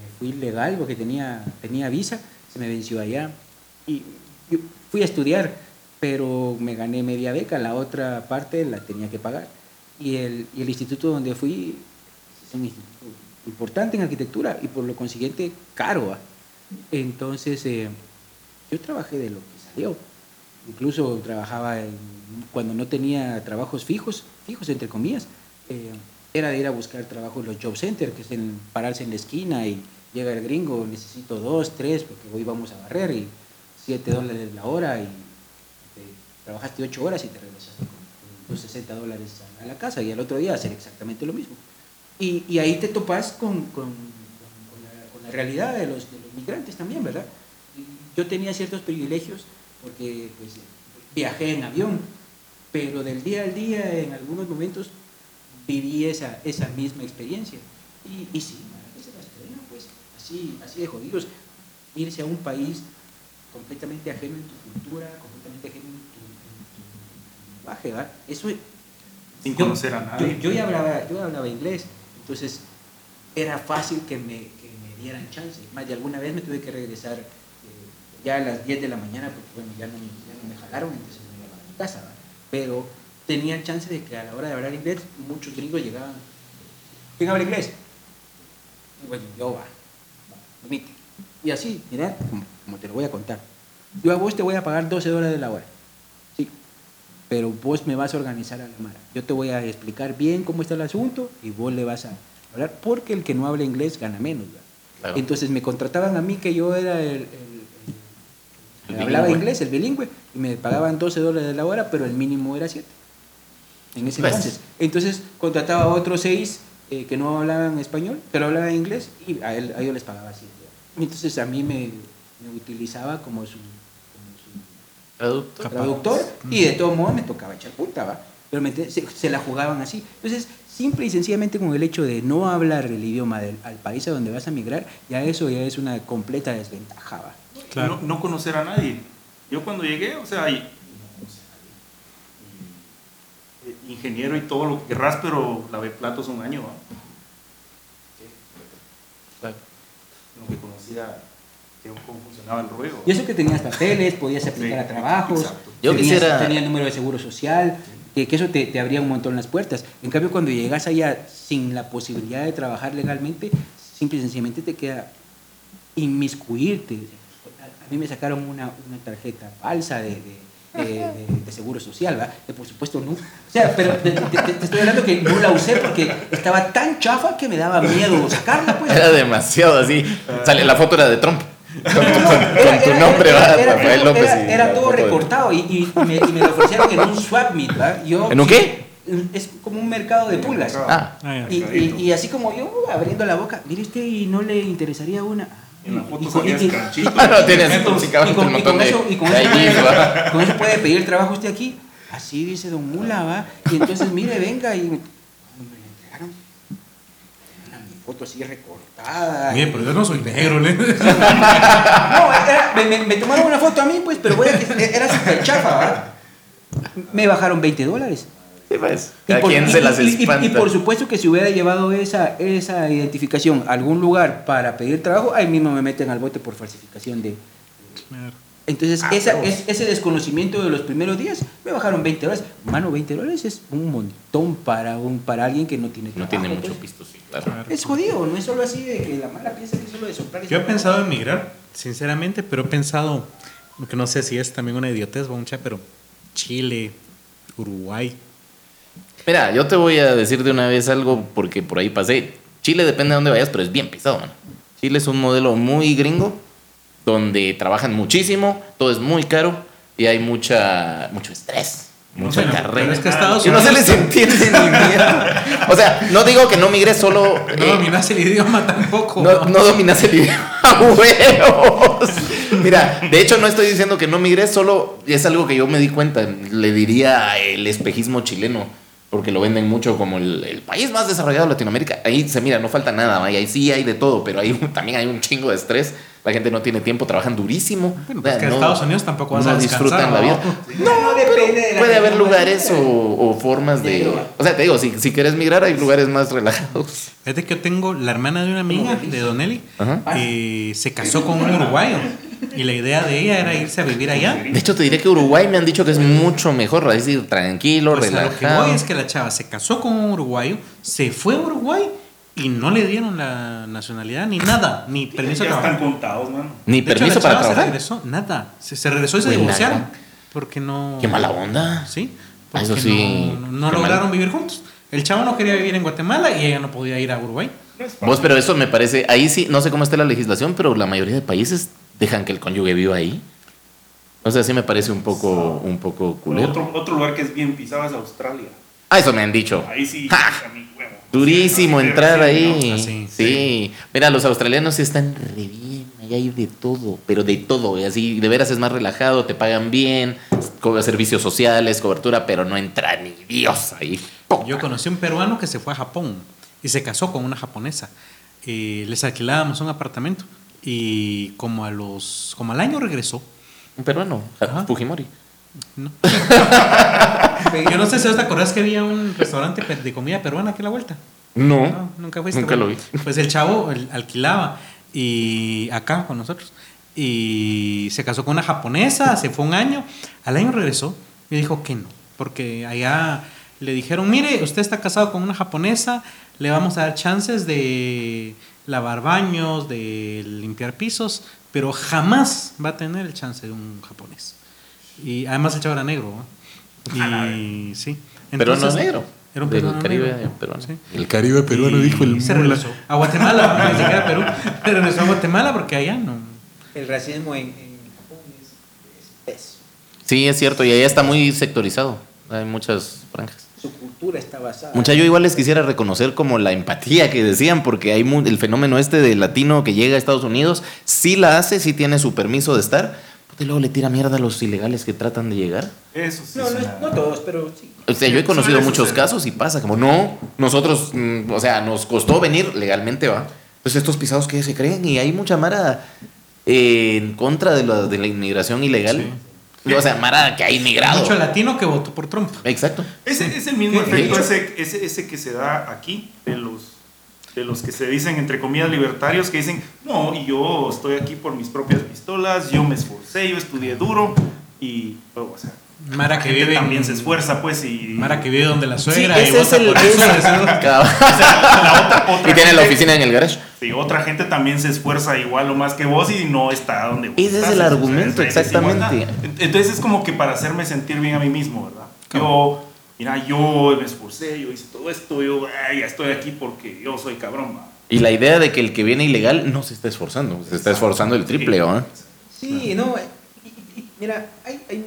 me fui legal porque tenía, tenía visa, se me venció allá. Y yo fui a estudiar, pero me gané media beca, la otra parte la tenía que pagar. Y el, y el instituto donde fui es un instituto importante en arquitectura y por lo consiguiente caro. Entonces, eh, yo trabajé de lo que salió. Incluso trabajaba en- cuando no tenía trabajos fijos, fijos entre comillas, eh, era de ir a buscar trabajo en los job centers, que es en pararse en la esquina y llega el gringo, necesito dos, tres, porque hoy vamos a barrer y siete dólares la hora y trabajaste ocho horas y te regresaste con, con los 60 dólares a, la casa y al otro día hacer exactamente lo mismo. Y, ahí te topas con, con- la, realidad de los, de los migrantes también, ¿verdad? Yo tenía ciertos privilegios porque pues, viajé en avión, pero del día al día en algunos momentos viví esa, esa misma experiencia. Y, y sí. Pues así, así de jodidos. Irse a un país completamente ajeno en tu cultura, completamente ajeno tu lenguaje, ¿verdad? Eso Sin yo- conocer a nadie. Yo, yo ya hablaba, yo hablaba inglés, entonces era fácil que me, que me dieran chance. Más de alguna vez me tuve que regresar eh, ya a las 10 de la mañana porque bueno, ya no, ya no me jalaron, entonces me iba a mi casa. ¿va? Pero tenían chance de que a la hora de hablar inglés muchos gringos llegaban. ¿Quién habla inglés? Bueno, yo va, va, permite. Y así, mira, como, te lo voy a contar. Yo a vos te voy a pagar 12 dólares la hora. Pero vos me vas a organizar a la Mara. Yo te voy a explicar bien cómo está el asunto y vos le vas a hablar, porque el que no habla inglés gana menos. Entonces me contrataban a mí que yo era el, el- el- El que hablaba inglés, el bilingüe, y me pagaban 12 dólares la hora, pero el mínimo era 7. En ese Pues. entonces. Entonces contrataba a otros seis eh, que no hablaban español, pero hablaban inglés, y a, él, a ellos les pagaba 7. Entonces a mí me, me utilizaba como su Traductor. Y de todo modo me tocaba echar puta, ¿va? Pero me se, se la jugaban así. Entonces, simple y sencillamente con el hecho de no hablar el idioma del, al país a donde vas a migrar, ya eso ya es una completa desventaja, ¿va? Claro. No, no conocer a nadie. Yo cuando llegué, o sea, y- ingeniero y todo lo que querrás, pero lavé platos un año. ¿va? Claro. Lo que conocía que- cómo funcionaba el ruedo. Y eso que tenías papeles, podías aplicar Sí, a trabajos, exacto. Yo tenías, quisiera- tenías número de seguro social, que, que eso te, te abría un montón las puertas. En cambio, cuando llegas allá sin la posibilidad de trabajar legalmente, simple y sencillamente te queda inmiscuirte. A, mí me sacaron una, una tarjeta falsa de, de- de- de- de seguro social, ¿va? Que por supuesto no. O sea, pero te, te- te- te estoy hablando que no la usé porque estaba tan chafa que me daba miedo sacarla, pues. Era demasiado así. Sale, la foto era de Trump. Con, Era- tu nombre, era- Rafael López. Era, y era la todo recortado y, y me, y me lo ofrecieron en un swap meet, ¿va? Yo, ¿En un qué? Es como un mercado de pulgas. Ah, Ah. Y, y- y así como yo abriendo la boca, mire usted, ¿y no le interesaría una? En la foto Y con- salías y- y- canchito. no tienes y con- música, y con- un y montón con de eso- y con de eso IDs, puede- con eso puede pedir trabajo usted aquí. Así dice Don Mula, ¿va? Y entonces, mire, venga, y me, me la entregaron. Era mi foto así recortada. Mire, pero yo no soy negro, ¿le? No, era- me, me- me tomaron una foto a mí, pues, pero bueno, que era súper chafa, ¿va? Me bajaron 20 dólares. Sí, pues. Y ¿A por- quién y- se las y-? Y, por supuesto que si hubiera llevado esa, esa identificación a algún lugar para pedir trabajo, ahí mismo me meten al bote por falsificación de... Claro. Entonces, Ah, esa, pero- es- ese desconocimiento de los primeros días, me bajaron 20 dólares. Mano, 20 dólares es un montón para, un, para alguien que no tiene No trabajo. tiene mucho pues. pisto, sí, claro. Es jodido, no es solo así de que la mala piensa que es solo de soplar. y Yo he pensado en migrar, sinceramente, pero he pensado, que no sé si es también una idiotez, mucha, pero Chile, Uruguay. Mira, yo te voy a decir de una vez algo porque por ahí pasé. Chile depende de dónde vayas, pero es bien pisado, mano. Chile es un modelo muy gringo, donde trabajan muchísimo, todo es muy caro y hay mucha, mucho estrés, mucha Bueno, carrera. pero es que Estados Y no se Unidos- les entiende ni mierda. O sea, no digo que no migres solo. No eh, dominas el idioma tampoco. no, no dominas el idioma, huevos. Mira, de hecho no estoy diciendo que no migres, solo es algo que yo me di cuenta. Le diría el espejismo chileno, porque lo venden mucho como el, el país más desarrollado de Latinoamérica. Ahí se mira, no falta nada, ahí sí hay de todo, pero ahí también hay un chingo de estrés. La gente no tiene tiempo, trabajan durísimo. Bueno, pues O sea, que en no- Estados Unidos tampoco vas no a disfrutan la ¿no? vida. No, depende de la Puede haber lugares o, o formas de... O sea, te digo, si, si quieres migrar hay lugares más relajados. Fíjate que yo tengo la hermana de una amiga de Donelli, eh, se casó con un uruguayo y la idea de ella era irse a vivir allá. De hecho, te diré que Uruguay me han dicho que es mucho mejor, es decir, tranquilo, Pues a lo que relajado. voy es que la chava se casó con un uruguayo, se fue a Uruguay y no le dieron la nacionalidad ni nada, ni permiso de Ya están contados, mano. Ni De permiso para chava Se trabajar. regresó, nada. Se, se regresó y se Buena divorciaron. Porque no. Qué mala onda. Sí. Ah, eso porque sí, No, lograron mal. vivir juntos. El chavo no quería vivir en Guatemala y ella no podía ir a Uruguay. Vos, pero eso me parece, ahí sí, no sé cómo está la legislación, pero la mayoría de países dejan que el cónyuge viva ahí. O sea, sí me parece un poco, un poco culero. Otro, otro lugar que es bien pisado es Australia. Ah, eso me han dicho. Ahí sí, ¡Ja! a huevo. Durísimo Sí, entrar ahí. Ah, sí, sí. Mira, los australianos están re bien. Ahí hay de todo, pero de todo. Y así, de veras es más relajado, te pagan bien, cobra servicios sociales, cobertura, pero no entra ni Dios ahí. Yo conocí un peruano que se fue a Japón y se casó con una japonesa. Eh, les alquilábamos un apartamento y como a los como al año regresó. Un peruano, Ajá. Fujimori. ¿No? Yo no sé si te acordás que había un restaurante de comida peruana aquí a la vuelta. No, No, nunca fuiste. nunca lo vi. Pues el chavo el- alquilaba y acá con nosotros y se casó con una japonesa, se fue un año, al año regresó y dijo que no, porque allá le dijeron, mire, usted está casado con una japonesa, le vamos a dar chances de lavar baños, de limpiar pisos, pero jamás va a tener el chance de un japonés. Y además el chavo era negro. ¿no? Y sí. Peruano Entonces, negro. Era un Del peruano Caribe negro. peruano. Sí. El Caribe peruano Y dijo el se mula. regresó a Guatemala, ¿no? ni siquiera a Perú. Se regresó a Guatemala porque allá no. El racismo en, en Japón es, es espeso. Sí, es cierto, y allá está muy sectorizado. Hay muchas franjas. su cultura está basada. Mucha, yo igual les quisiera reconocer como la empatía que decían, porque hay mu- el fenómeno este de latino que llega a Estados Unidos, sí la hace, sí tiene su permiso de estar, puta, y luego le tira mierda a los ilegales que tratan de llegar. Eso sí. No, es no, una- no todos, pero sí. O sea, yo he conocido muchos suceder. casos y pasa como, no, nosotros, mm, o sea, nos costó venir legalmente, va. Pues estos pisados que se creen y hay mucha mara eh, en contra de la, de la inmigración ilegal. O sea, mara que ha inmigrado. Mucho latino que votó por Trump. Exacto. Ese es el mismo efecto ese, ese, ese que se da aquí de los, de los que se dicen, entre comillas, libertarios, que dicen, no, y yo estoy aquí por mis propias pistolas, yo me esforcé, yo estudié duro, y, o sea, Mara que gente vive en- también se esfuerza, pues, y... Mara que vive donde la Sí, suegra y ese es vota el. por eso. ese- eso. Cabal. O sea, la otra, otra y tiene la gente- oficina en el garage. Sí, otra gente también se esfuerza igual o más que vos y no está donde vos Ese es estás, el o sea, argumento, es- es exactamente. Entonces es como que para hacerme sentir bien a mí mismo, ¿verdad? Yo, mira, yo me esforcé, yo hice todo esto, yo ay, ya estoy aquí porque yo soy cabrón, ¿va? Y la idea de que el que viene ilegal no se está esforzando, se está esforzando el triple, ¿no? Sí, no, y- y- y- mira, hay, hay,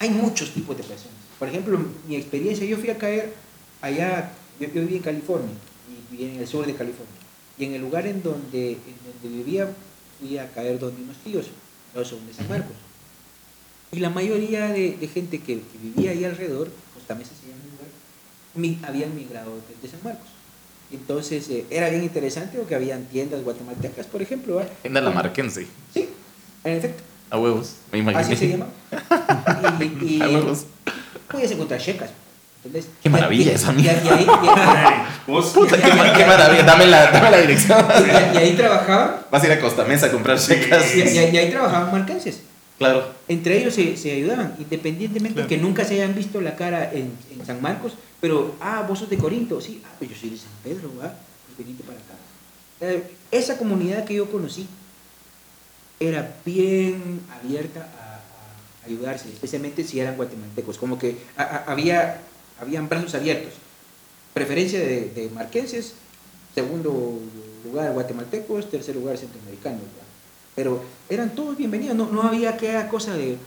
hay muchos tipos de personas. Por ejemplo, mi experiencia, yo fui a caer allá, yo, yo viví en California, y viví en el sur de California. Y en el lugar en donde, en donde vivía, fui a caer donde unos tíos, los son de San Marcos. Y la mayoría de, de gente que, que vivía ahí alrededor, Costamesa se llama el lugar, mi- habían migrado desde San Marcos. Entonces, eh, era bien interesante porque habían tiendas guatemaltecas, por ejemplo. ¿va? Anda la marquense. Sí, en efecto. A huevos, me imaginé. Así se llama. Y, y A huevos. puedes encontrar checas. ¿entendés? Qué maravilla esa y- y ahí- Puta, qué, ma- qué maravilla. Dame la, dame la dirección. y- ahí trabajaban, Vas a ir a Costa Mesa a comprar checas. y, ahí trabajaban marcances. Claro. Entre ellos se, se ayudaban, independientemente Claro. que nunca se hayan visto la cara en, en San Marcos, pero, ah, vos sos de Corinto, sí, ah, pues yo soy de San Pedro, ¿va? Pues venite para acá. Eh, esa comunidad que yo conocí era bien abierta a, a ayudarse, especialmente si eran guatemaltecos, como que a- a- había, habían brazos abiertos. Preferencia de, de marquenses, segundo lugar guatemaltecos, tercer lugar centroamericanos. Pero eran todos bienvenidos, no, no había aquella cosa de... de-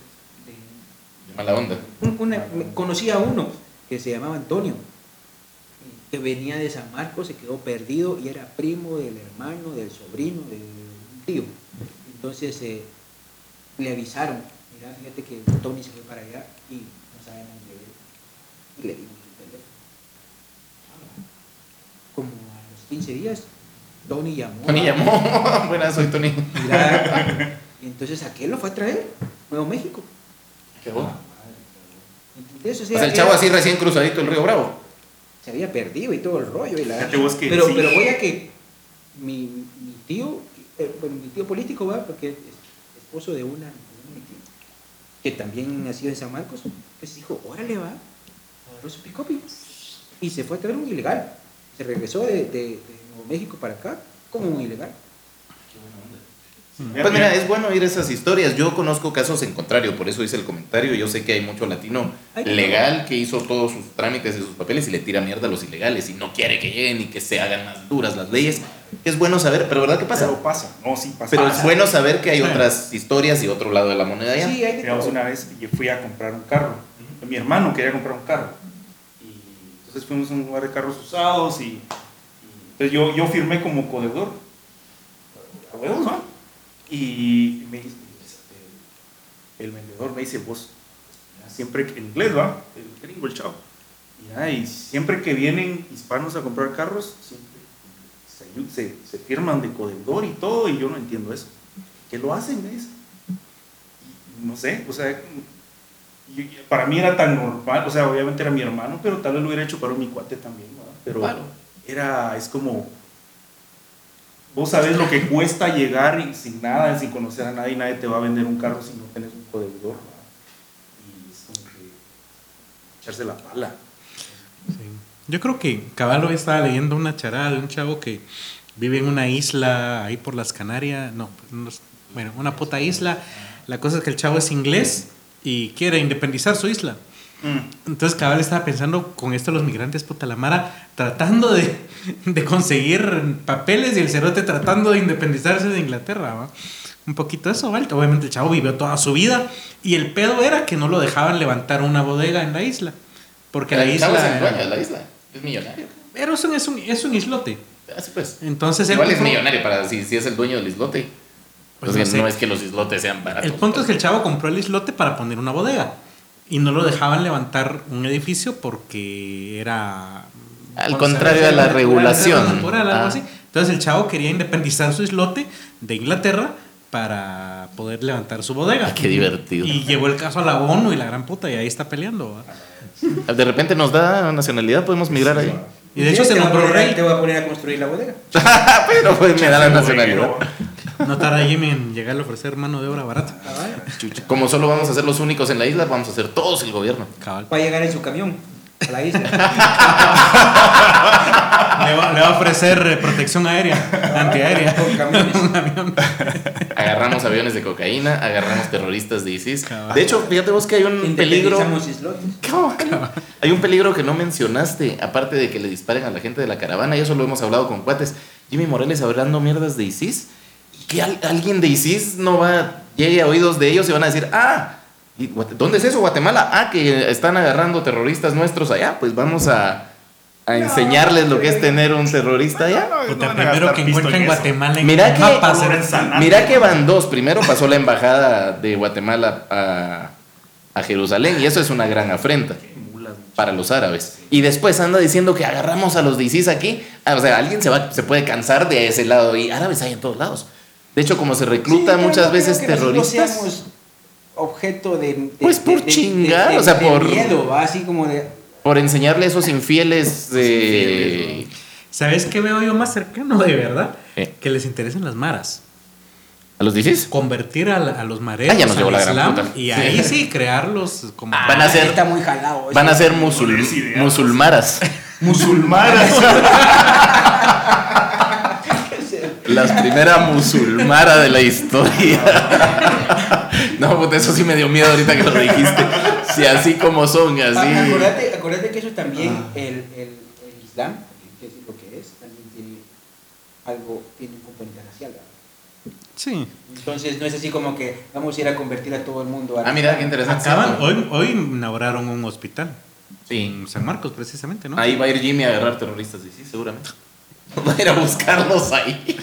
Mala onda. un- una- me- conocí a uno que se llamaba Antonio, que venía de San Marcos, se quedó perdido y era primo del hermano, del sobrino, de un tío. Entonces eh, le avisaron, mira, fíjate que Tony se fue para allá y no saben dónde. Y le dimos el teléfono. Como a los 15 días, Tony llamó. Tony llamó. Buenas, soy Tony. Mira, y entonces ¿a qué lo fue a traer? Nuevo México. Qué bueno. ¿Entendés? O O sea, sea, el chavo era- así recién cruzadito el río Bravo. se había perdido y todo el rollo. Y la... Que pero, sí. pero voy a que mi, mi tío, eh, bueno, mi tío político va, porque es esposo de una, que también nació en San Marcos, pues dijo, órale va, agarró su pick y se fue a traer un ilegal. Se regresó de, de, de Nuevo México para acá como un ilegal. Pues mira, es bueno oír esas historias. Yo conozco casos en contrario, por eso hice el comentario. Yo sé que hay mucho latino legal que hizo todos sus trámites y sus papeles y le tira mierda a los ilegales y no quiere que lleguen y que se hagan más duras las leyes. Es bueno saber, pero ¿verdad qué pasa? Pero pasa, no, sí pasa. Pero es bueno saber que hay otras historias y otro lado de la moneda ya. Sí, hay Digamos, una vez yo fui a comprar un carro. Mi hermano quería comprar un carro. Y entonces fuimos a un lugar de carros usados y entonces yo, yo firmé como codeudor. ¿no? Y me dice, el, el vendedor me dice, vos, siempre que, en inglés, ¿va? El gringo, el chavo. Mira, y siempre que vienen hispanos a comprar carros, siempre se, firman de codeudor y todo, y yo no entiendo eso. ¿Qué lo hacen? Me dice no sé, o sea, para mí era tan normal, o sea, obviamente era mi hermano, pero tal vez lo hubiera hecho para mi cuate también. Pero Claro. Era, es como, vos sabés lo que cuesta llegar y sin nada, sin conocer a nadie, nadie te va a vender un carro si no tenés un ¿verdad? Y es como que echarse la pala. Yo creo que Caballo estaba leyendo una charada de un chavo que vive en una isla ahí por las Canarias. No, bueno, una puta isla. La cosa es que el chavo es inglés y quiere independizar su isla. Mm. Entonces Cabal estaba pensando con esto los migrantes, puta la mara, tratando de, de conseguir papeles y el cerote tratando de independizarse de Inglaterra, ¿va? Un poquito eso, ¿vale? Obviamente el chavo vivió toda su vida y el pedo era que no lo dejaban levantar una bodega en la isla. Porque la el chavo isla. es el dueño era- de la isla. Es millonario. Pero es un, es un, es un islote. Así pues. Entonces, él Igual es millonario para si, si es el dueño del islote. Pues no sé. no es que los islotes sean baratos. El punto es que el chavo compró el islote para poner una bodega. Y no lo dejaban levantar un edificio porque era. Al ¿cómo se contrario llama? a la Reserva regulación. natural, algo Ah. así. Entonces el chavo quería independizar su islote de Inglaterra para poder levantar su bodega. Ah, qué divertido. Y llevó el caso a la ONU y la gran puta, y ahí está peleando. ¿va? De repente nos da nacionalidad, podemos migrar ahí. Y de hecho se nombró poner- rey. Te voy a poner a construir la bodega. Pero pues me da la nacionalidad. No tarda Jimmy en llegarle a ofrecer mano de obra barata. Como solo vamos a ser los únicos en la isla, vamos a ser todos el gobierno. Cabal. Va a llegar en su camión a la isla. Le va, le va a ofrecer eh, protección aérea, antiaérea. Con avión. Agarramos aviones de cocaína, agarramos terroristas de ISIS. Cabal. De hecho, fíjate vos que hay un peligro. Hay un peligro que no mencionaste, aparte de que le disparen a la gente de la caravana, y eso lo hemos hablado con cuates. Jimmy Morales hablando mierdas de ISIS, y que al- alguien de ISIS no va, llegue a oídos de ellos y van a decir, ah, ¿y Guate- ¿dónde es eso, Guatemala? Ah, que están agarrando terroristas nuestros allá, pues vamos a, a enseñarles lo que es tener un terrorista allá. Puta, primero que encuentren Guatemala en Mira que-. Mira que van dos. Primero pasó la embajada de Guatemala a, a Jerusalén y eso es una gran afrenta para los árabes. Y después anda diciendo que agarramos a los de ISIS aquí. Ah, O sea, alguien se, va, se puede cansar de ese lado y árabes hay en todos lados. De hecho, como se recluta Sí, muchas no veces terroristas. seamos objeto de, de- Pues por de- chingar, de- de- o sea, de por- miedo, ¿va? así como de Por enseñarle a esos infieles de... ¿Sabes qué veo yo más cercano de verdad? Que les interesen las maras. ¿A los de ISIS? Convertir a, la- a los mareros Ah, ya nos al llevó la gran Islam puta. y ahí sí crearlos como... Van a ser- está muy jalado. Van a ser musul- musulmaras. Musulmanas. La primera musulmara de la historia. No, pues eso sí me dio miedo ahorita que lo dijiste. Si así como son, Ah, así. Acordate, acordate que eso también, el, el, el Islam, que es lo que es, también tiene algo, tiene un componente racial. ¿verdad? Sí. Entonces no es así como que vamos a ir a convertir a todo el mundo a Ah, mira, qué interesante. Acaban, hoy, hoy inauguraron un hospital. Sí. En San Marcos, precisamente, ¿no? Ahí va a ir Jimmy a agarrar terroristas, sí, sí, seguramente. Va a ir a buscarlos ahí.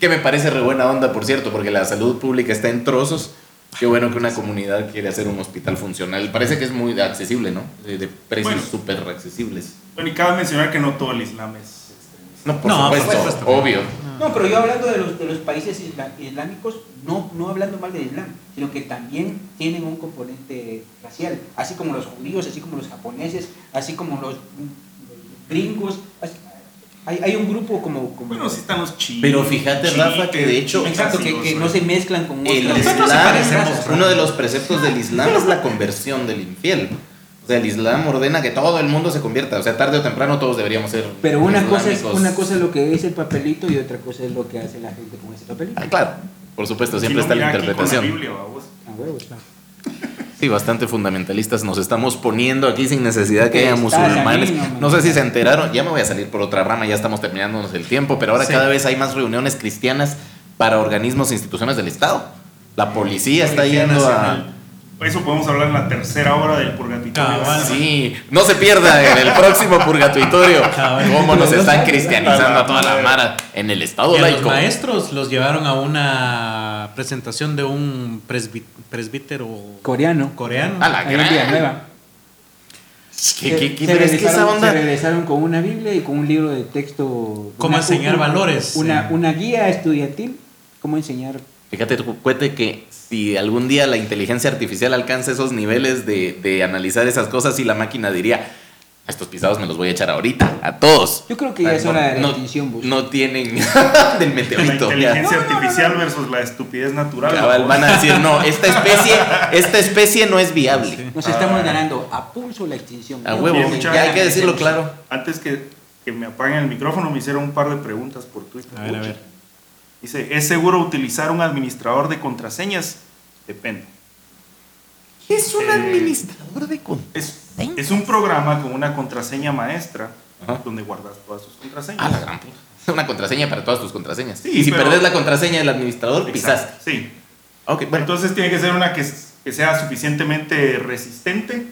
Que me parece re buena onda, por cierto, porque la salud pública está en trozos. Qué bueno que una comunidad quiere hacer un hospital funcional. Parece que es muy accesible, ¿no? De, de precios Bueno. súper accesibles. Bueno, y cabe mencionar que no todo el Islam es extremista. No, por No, por supuesto, supuesto. obvio. No, pero yo hablando de los, de los países islámicos, no, no hablando mal del Islam, sino que también tienen un componente racial, así como los judíos, así como los japoneses, así como los, los gringos. así- hay, hay un grupo como... como Bueno, sí están los. Pero fíjate, Rafa, que de hecho- exacto, que, que no se mezclan con El Islam, uno de los preceptos del Islam es la conversión del infiel. O sea, el Islam ordena que todo el mundo se convierta. O sea, tarde o temprano todos deberíamos ser. Pero una cosa, es, una cosa es lo que es el papelito y otra cosa es lo que hace la gente con ese papelito. Ah, claro, por supuesto, siempre Si no, está la aquí con interpretación. Biblia, babos. A huevos, claro. Sí, bastante fundamentalistas nos estamos poniendo aquí sin necesidad que haya musulmanes. no, sé si se enteraron, ya me voy a salir por otra rama, ya estamos terminándonos el tiempo, pero ahora Sí. cada vez hay más reuniones cristianas para organismos e instituciones del Estado. La policía está Policía yendo Nacional. Eso podemos hablar en la tercera hora del purgatorio. Sí, no se pierda en el próximo purgatorio Cabal. cómo nos están cristianizando a toda la mara en el Estado Y los maestros los llevaron a una presentación de un presbítero Coreano. coreano. A la gran. Villanueva. ¿Qué- qué- qué- Se pero es que esa regresaron- onda... Se regresaron con una Biblia y con un libro de texto. Cómo una- enseñar un- valores. Una, una guía estudiantil. Cómo enseñar. Fíjate, tu cuete, que si algún día la inteligencia artificial alcanza esos niveles de, de analizar esas cosas y la máquina diría, a estos pisados me los voy a echar ahorita, a todos. Yo creo que ya es no, hora de la no- no tienen del La meteorito. ya. inteligencia artificial versus la estupidez natural. Cabal, van a decir, no, esta especie, esta especie no es viable. Sí. Nos estamos Ah. ganando a pulso la extinción. A huevo, Bien, ya hay que decirlo claro. Antes que, que me apaguen el micrófono, me hicieron un par de preguntas por Twitter. A ver, a ver. Dice, ¿es seguro utilizar un administrador de contraseñas? Depende. Es un Eh, administrador de contraseñas. es un programa con una contraseña maestra Ajá. donde guardas todas sus contraseñas. Ah, la gran puta. Es una contraseña para todas tus contraseñas. Sí, y si pero- perdes la contraseña del administrador, Exacto, pisaste. Sí. Ok, bueno. Entonces tiene que ser una que sea suficientemente resistente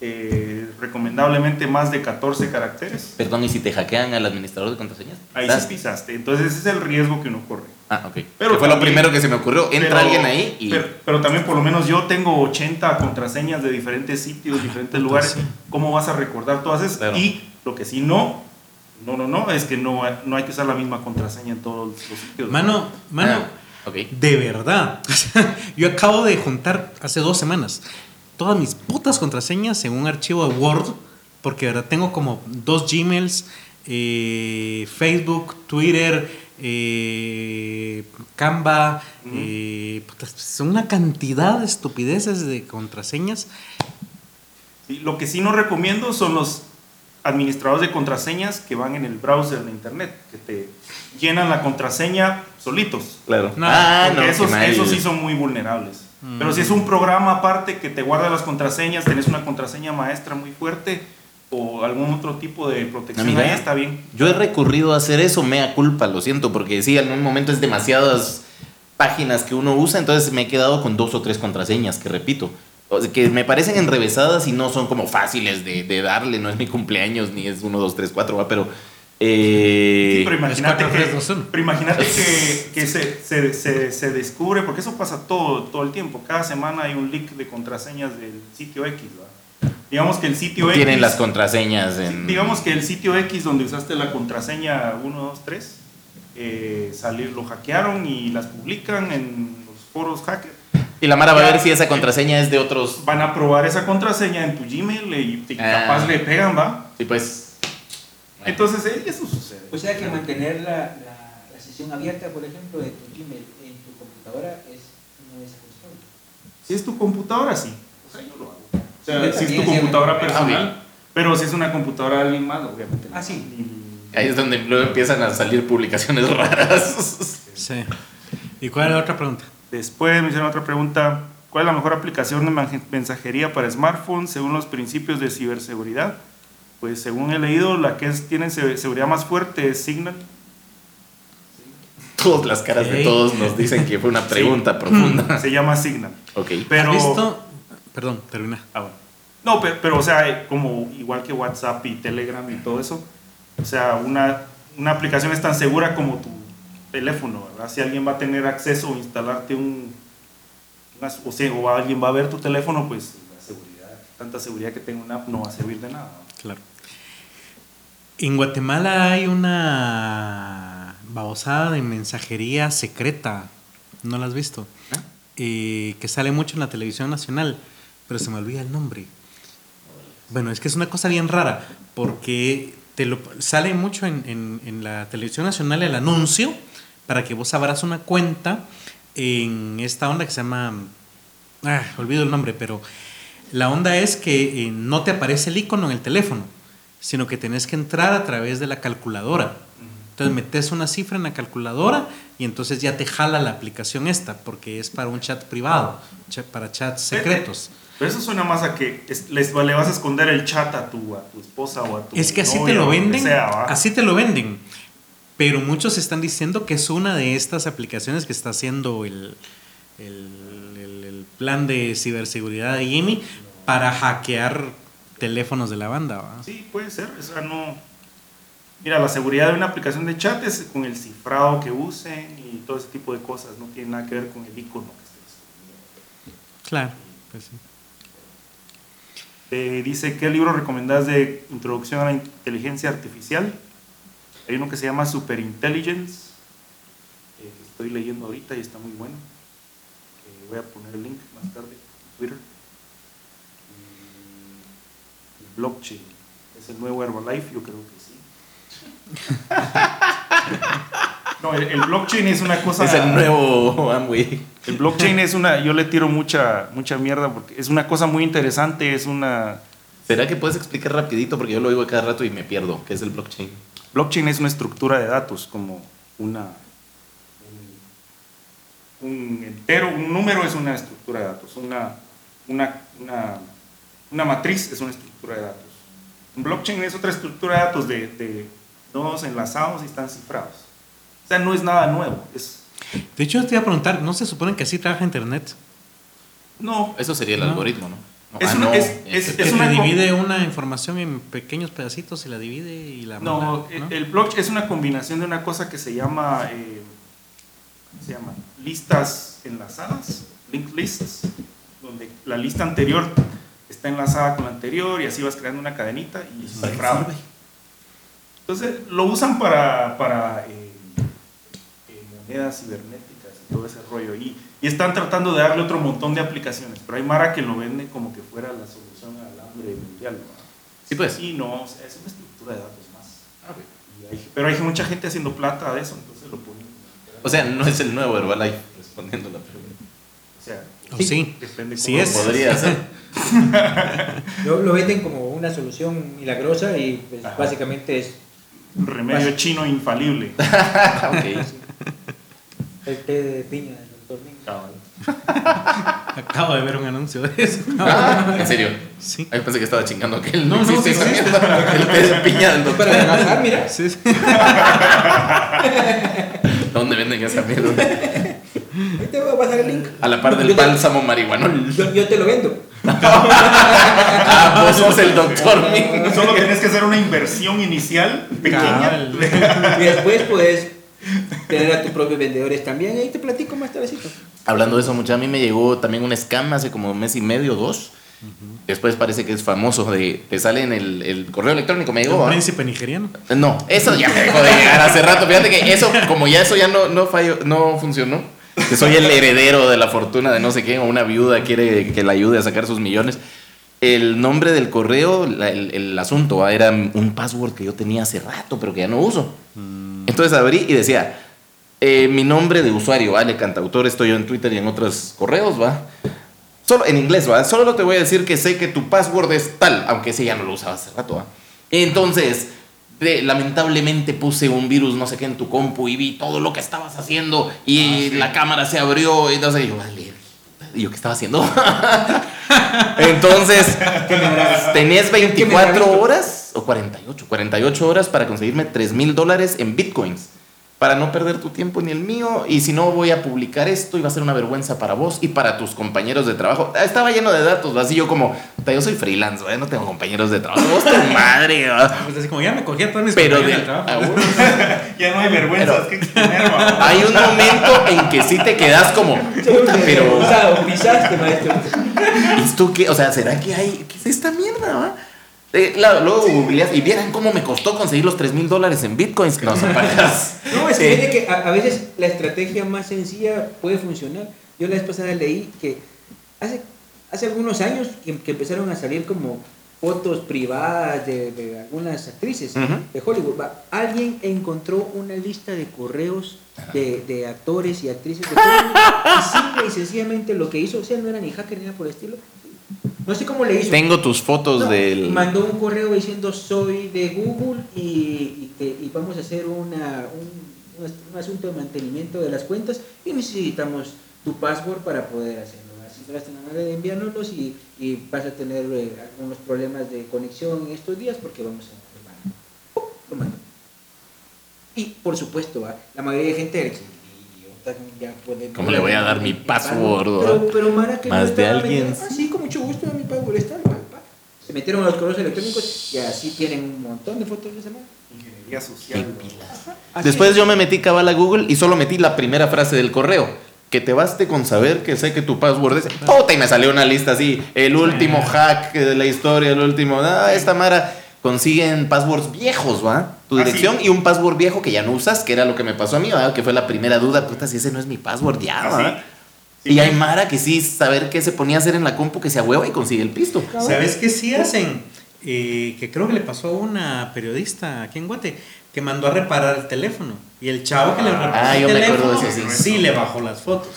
eh, recomendablemente más de 14 caracteres. Perdón, ¿y si te hackean al administrador de contraseñas? Ahí ¿Estás? sí pisaste. Entonces ese es el riesgo que uno corre. Ah, ok. Pero Que fue lo primero que se me ocurrió. Entra Pero- alguien ahí y... Pero, pero también por lo menos yo tengo 80 contraseñas de diferentes sitios, diferentes lugares. sí. ¿Cómo vas a recordar todas esas? Claro. Y lo que sí no, no, no, no, es que no, hay- no hay que usar la misma contraseña en todos los sitios. Mano, mano, Ah, ok. de verdad. Yo acabo de juntar hace dos semanas todas mis putas contraseñas en un archivo de Word, porque de verdad tengo como dos Gmails, eh, Facebook, Twitter, eh, Canva, eh, putas, son una cantidad de estupideces de contraseñas. Sí, lo que sí no recomiendo son los administradores de contraseñas que van en el browser de internet, que te llenan la contraseña solitos. Claro. No, ah, Porque no, esos sí son muy vulnerables. Mm. Pero si es un programa aparte que te guarda las contraseñas, tenés una contraseña maestra muy fuerte o algún otro tipo de protección, Ah, mira. ahí está bien. Yo he recurrido a hacer eso, mea culpa, lo siento, porque sí, en un momento es demasiadas páginas que uno usa, entonces me he quedado con dos o tres contraseñas que repito. Que me parecen enrevesadas y no son como fáciles de, de darle, no es mi cumpleaños ni es 1, 2, 3, 4, ¿va? pero... eh, Sí, pero imagínate que, tres, dos, uno. pero imagínate que, que se, se, se, se descubre, porque eso pasa todo, todo el tiempo. Cada semana hay un leak de contraseñas del sitio X. ¿va? Digamos que el sitio X. tienen las contraseñas Sí, en... Digamos que el sitio X donde usaste la contraseña 123, eh, salió, lo hackearon y las publican en los foros hacker. Y la Mara va a ver si esa contraseña es de otros... Van a probar esa contraseña en tu Gmail y, y Ah. capaz le pegan, ¿va? Sí, pues... Entonces, eh, eso sucede. O sea que mantener la, la, la sesión abierta, por ejemplo, de tu Gmail en tu computadora es, no es aconsejable. Si es tu computadora, sí. O sea, yo lo hago. O sea, si es tu computadora ah, personal. bien. Pero si es una computadora de alguien más, obviamente. Ah, sí. Ahí es donde luego empiezan a salir publicaciones raras. Sí. ¿Y cuál es la otra pregunta? Después me hicieron otra pregunta. ¿Cuál es la mejor aplicación de mensajería para smartphones según los principios de ciberseguridad? Pues según he leído, la que es, tiene se- seguridad más fuerte es Signal. Todas las caras de todos nos dicen que fue una pregunta profunda. Se llama Signal. Ok. Pero, ¿Has visto? Perdón, termina. Ah, bueno. No, pero, pero, o sea, como igual que WhatsApp y Telegram y todo eso, o sea, una, una aplicación es tan segura como tu teléfono, ¿verdad? Si alguien va a tener acceso o instalarte un, una- o, sea, o alguien va a ver tu teléfono, pues la seguridad, tanta seguridad que tenga una app no va a servir de nada. Claro. En Guatemala hay una babosada de mensajería secreta. ¿No la has visto? ¿Ah? Eh, que sale mucho en la televisión nacional, pero se me olvida el nombre. Bueno, es que es una cosa bien rara, porque te lo, sale mucho en, en- en la televisión nacional el anuncio para que vos abras una cuenta en esta onda que se llama... Ah, olvido el nombre, pero la onda es que eh, no te aparece el icono en el teléfono, sino que tenés que entrar a través de la calculadora. Entonces metes una cifra en la calculadora y entonces ya te jala la aplicación esta, porque es para un chat privado, cha- para chats secretos. Pero eso suena más a que es- les, le vas a esconder el chat a tu, a tu esposa o a tu Es que así novia te lo venden, así te lo venden. Pero muchos están diciendo que es una de estas aplicaciones que está haciendo el plan de ciberseguridad de Jimmy para hackear teléfonos de la banda. ¿va? Sí, puede ser. O sea, no. Mira, la seguridad de una aplicación de chat es con el cifrado que usen y todo ese tipo de cosas. No tiene nada que ver con el icono que estés. Claro, pues sí. Eh, dice, ¿qué libro recomendás de introducción a la inteligencia artificial? Hay uno que se llama Superintelligence, eh, que estoy leyendo ahorita y está muy bueno. Voy a poner el link más tarde en Twitter. Y- y blockchain, es el nuevo Herbalife, yo creo que sí. No, el, el blockchain es una cosa... Es el nuevo Amway. El blockchain es una, yo le tiro mucha, mucha mierda porque es una cosa muy interesante, es una... ¿Será que puedes explicar rapidito? Porque yo lo oigo cada rato y me pierdo. ¿Qué es el blockchain? Blockchain es una estructura de datos, como una... Un, entero, un número es una estructura de datos, una, una, una, una matriz es una estructura de datos. Un blockchain es otra estructura de datos de, de nodos enlazados y están cifrados. O sea, no es nada nuevo, es... De hecho, te iba a preguntar, ¿no se supone que así trabaja Internet? No, Eso sería el No. algoritmo, ¿no? Es Ah, una- no, es- es- es- Que una divide una información en pequeños pedacitos y la divide y la No, manda, el- el blockchain es una combinación de una cosa que se llama, eh, ¿cómo se llama? Listas enlazadas, linked lists, donde la lista anterior está enlazada con la anterior y así vas creando una cadenita y es cerrado. Entonces lo usan para, para eh, eh, monedas cibernéticas y todo ese rollo. Y, y están tratando de darle otro montón de aplicaciones, pero hay Mara que lo vende como que fuera la solución al hambre mundial. ¿no? Sí, pues. Y no, o sea, es una estructura de datos más. Y hay- pero hay mucha gente haciendo plata de eso, entonces lo ponen. O sea, no es el nuevo Herbalife respondiendo la pregunta. O sea, O sí, depende sí cómo es. Podría ser. Lo, lo venden como una solución milagrosa y pues, básicamente es un remedio chino infalible. ok. el té de piña del doctor. Acabo de ver un anuncio de eso. Ah, ¿En serio? Sí. Ay, pensé que estaba chingando que él No, no, no, existe sí. El té de piña del doctor. Para mira. Sí, sí. ¿Dónde venden esa mierda? Ahí te voy a pasar el link. A la par del Yo te- bálsamo marihuanol. Yo, yo te lo vendo. Ah, vos sos el doctor. Ming. Solo tienes que hacer una inversión inicial pequeña. Y después puedes tener a tus propios vendedores también. Ahí te platico más tardecito. Hablando de eso, mucha, a mí me llegó también un scam hace como un mes y medio, dos. Después parece que es famoso de te sale en el, el correo electrónico, me llegó. Un príncipe nigeriano. No, eso ya me dejó de llegar hace rato. Fíjate que eso, como ya eso ya no, no falló, no funcionó. Que soy el heredero de la fortuna de no sé qué, o una viuda quiere que la ayude a sacar sus millones. El nombre del correo, la- el, el asunto era un password que yo tenía hace rato, pero que ya no uso. Entonces abrí y decía, eh, mi nombre de usuario, vale, cantautor, estoy yo en Twitter y en otros correos, va. Solo en inglés, va. Solo te voy a decir que sé que tu password es tal, aunque ese ya no lo usaba hace rato, va. Entonces, de- lamentablemente puse un virus no sé qué en tu compu y vi todo lo que estabas haciendo y la cámara se abrió y entonces yo, vale, ¿y yo qué estaba haciendo? entonces, tenías ¿Qué me habrá 24 visto? horas o 48, 48 horas para conseguirme 3 mil dólares en bitcoins. Para no perder tu tiempo ni el mío. Y si no, voy a publicar esto y va a ser una vergüenza para vos y para tus compañeros de trabajo. Ah, Estaba lleno de datos, así yo como, "Puta, yo soy freelance, no tengo compañeros de trabajo. Vos tu madre, ¿va? Pues así como ya me cogí a todos mis Pero compañeros de, trabajo. uno- Ya no hay vergüenzas que exponer, va. hay un momento en que sí te quedas como, "Puta, pero Pisado, pisaste, maestro. ¿esto qué? O sea, ¿será que hay? ¿Qué es esta mierda, va? Eh, luego googleas y vieran cómo me costó conseguir los 3 mil dólares en bitcoins. No. No, es que, fíjate que a, a veces la estrategia más sencilla puede funcionar. Yo la vez pasada leí que hace, hace algunos años que, que empezaron a salir como fotos privadas de, de algunas actrices de Hollywood. Va, Alguien encontró una lista de correos de, de actores y actrices de Hollywood y simple y sencillamente lo que hizo, o sea, no era ni hacker ni nada por el estilo. No sé cómo le hizo. Tengo tus fotos No, del. Mandó un correo diciendo soy de Google y, y que- y vamos a hacer una, un, un as- un asunto de mantenimiento de las cuentas y necesitamos tu password para poder hacerlo. Así amable de enviárnoslos y, y vas a tener eh, algunos problemas de conexión en estos días porque vamos a... ¡Pum! Lo mando. Y por supuesto, ¿va? la mayoría de gente dice, "Idiota, ya puede- ¿Cómo le voy a dar mi password? Pero, pero Mara que no Más de estaba alguien. metiendo, Ah, mucho gusto, mi password está. pa, pa". Se metieron a los correos electrónicos y así tienen un montón de fotos de esa Mara. Ingeniería social. Después es. yo me metí cabal a Google y solo metí la primera frase del correo. Que te baste con saber que sé que tu password es. Puta, y me salió una lista así. El último hack de la historia, el último. Ah, esta Mara consiguen passwords viejos, ¿va? Tu Ah, dirección sí. y un password viejo que ya no usas, que era lo que me pasó a mí, ¿va? Que fue la primera duda. Puta, si ese no es mi password ya, Ah, ¿va? sí. Sí, Y hay. Mara que sí, saber qué se ponía a hacer en la compu que se ahueva y consigue el pisto. ¿Sabes qué sí hacen? Eh, que creo que le pasó a una periodista aquí en Guate que mandó a reparar el teléfono. Y el chavo que le reparó Ah, el yo me acuerdo teléfono de eso, sí. le bajó las fotos.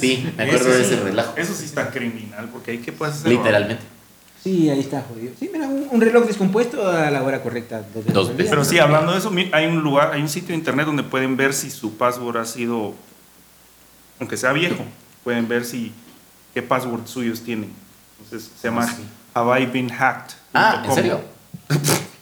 Sí, me acuerdo de Ese sí. relajo. Eso sí está criminal, porque ahí qué puedes hacer. Literalmente. Sí, ahí está jodido. Sí, mira, un, un reloj descompuesto a la hora correcta. Dos veces Dos. Pero sí, hablando de eso, hay un lugar, hay un sitio de internet donde pueden ver si su password ha sido, aunque sea viejo, pueden ver si qué password suyos tienen. Entonces se llama sí. Have I Been Hacked. Ah, ¿en serio?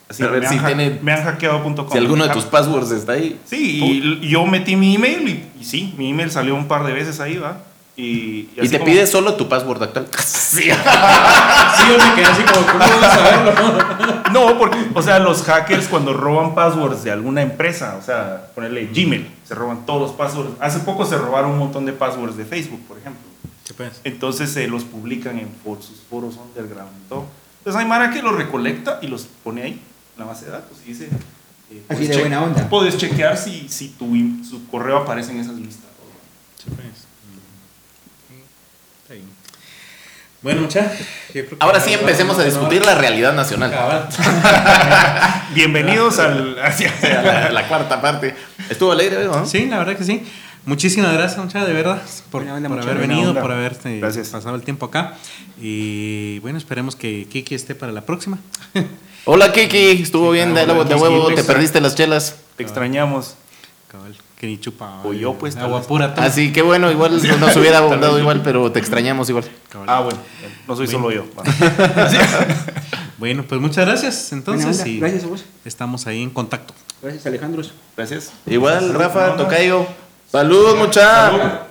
Así, A ver me, si han tiene- me han hackeado.com. Si alguno de tus passwords está ahí. Sí, y yo metí mi email y, y sí, mi email salió un par de veces ahí, ¿va? Y, te como- pide solo tu password actual. Sí. Sí, yo me quedé así como, ¿cómo a saberlo? No, porque, o sea, los hackers cuando roban passwords de alguna empresa, o sea, ponerle Gmail, se roban todos los passwords. Hace poco se robaron un montón de passwords de Facebook, por ejemplo. Pues. Entonces se los publican en for- sus foros underground y todo. Entonces hay Mara que los recolecta y los pone ahí, en la base de datos, y dice... eh, Así de buena onda. Puedes chequear si, si tu, su correo aparece en esas listas. Sí, pues. Está bien. Bueno, que Ahora sí empecemos a discutir la realidad nacional. Bienvenidos al... hacia- La, la cuarta parte. Estuvo alegre, ¿no? Sí, la verdad que sí. Muchísimas gracias, muchachos, de verdad, por, mucha haber venido, onda. por haberte Gracias. pasado el tiempo acá. Y bueno, esperemos que Kiki esté para la próxima. Hola Kiki, estuvo bien de, hola, de Kiki, huevo, te perdiste las chelas. Te extrañamos. Cabal, que ni chupa. O yo, pues, Agua pura. Así que bueno, igual nos hubiera abundado igual, pero te extrañamos igual. Ah, bueno, no soy solo yo. Bueno, pues muchas gracias. Entonces, y Gracias a vos. estamos ahí en contacto. Gracias, Alejandro. Gracias. Igual, Rafa. Tocayo. Saludos, muchachos. Salud.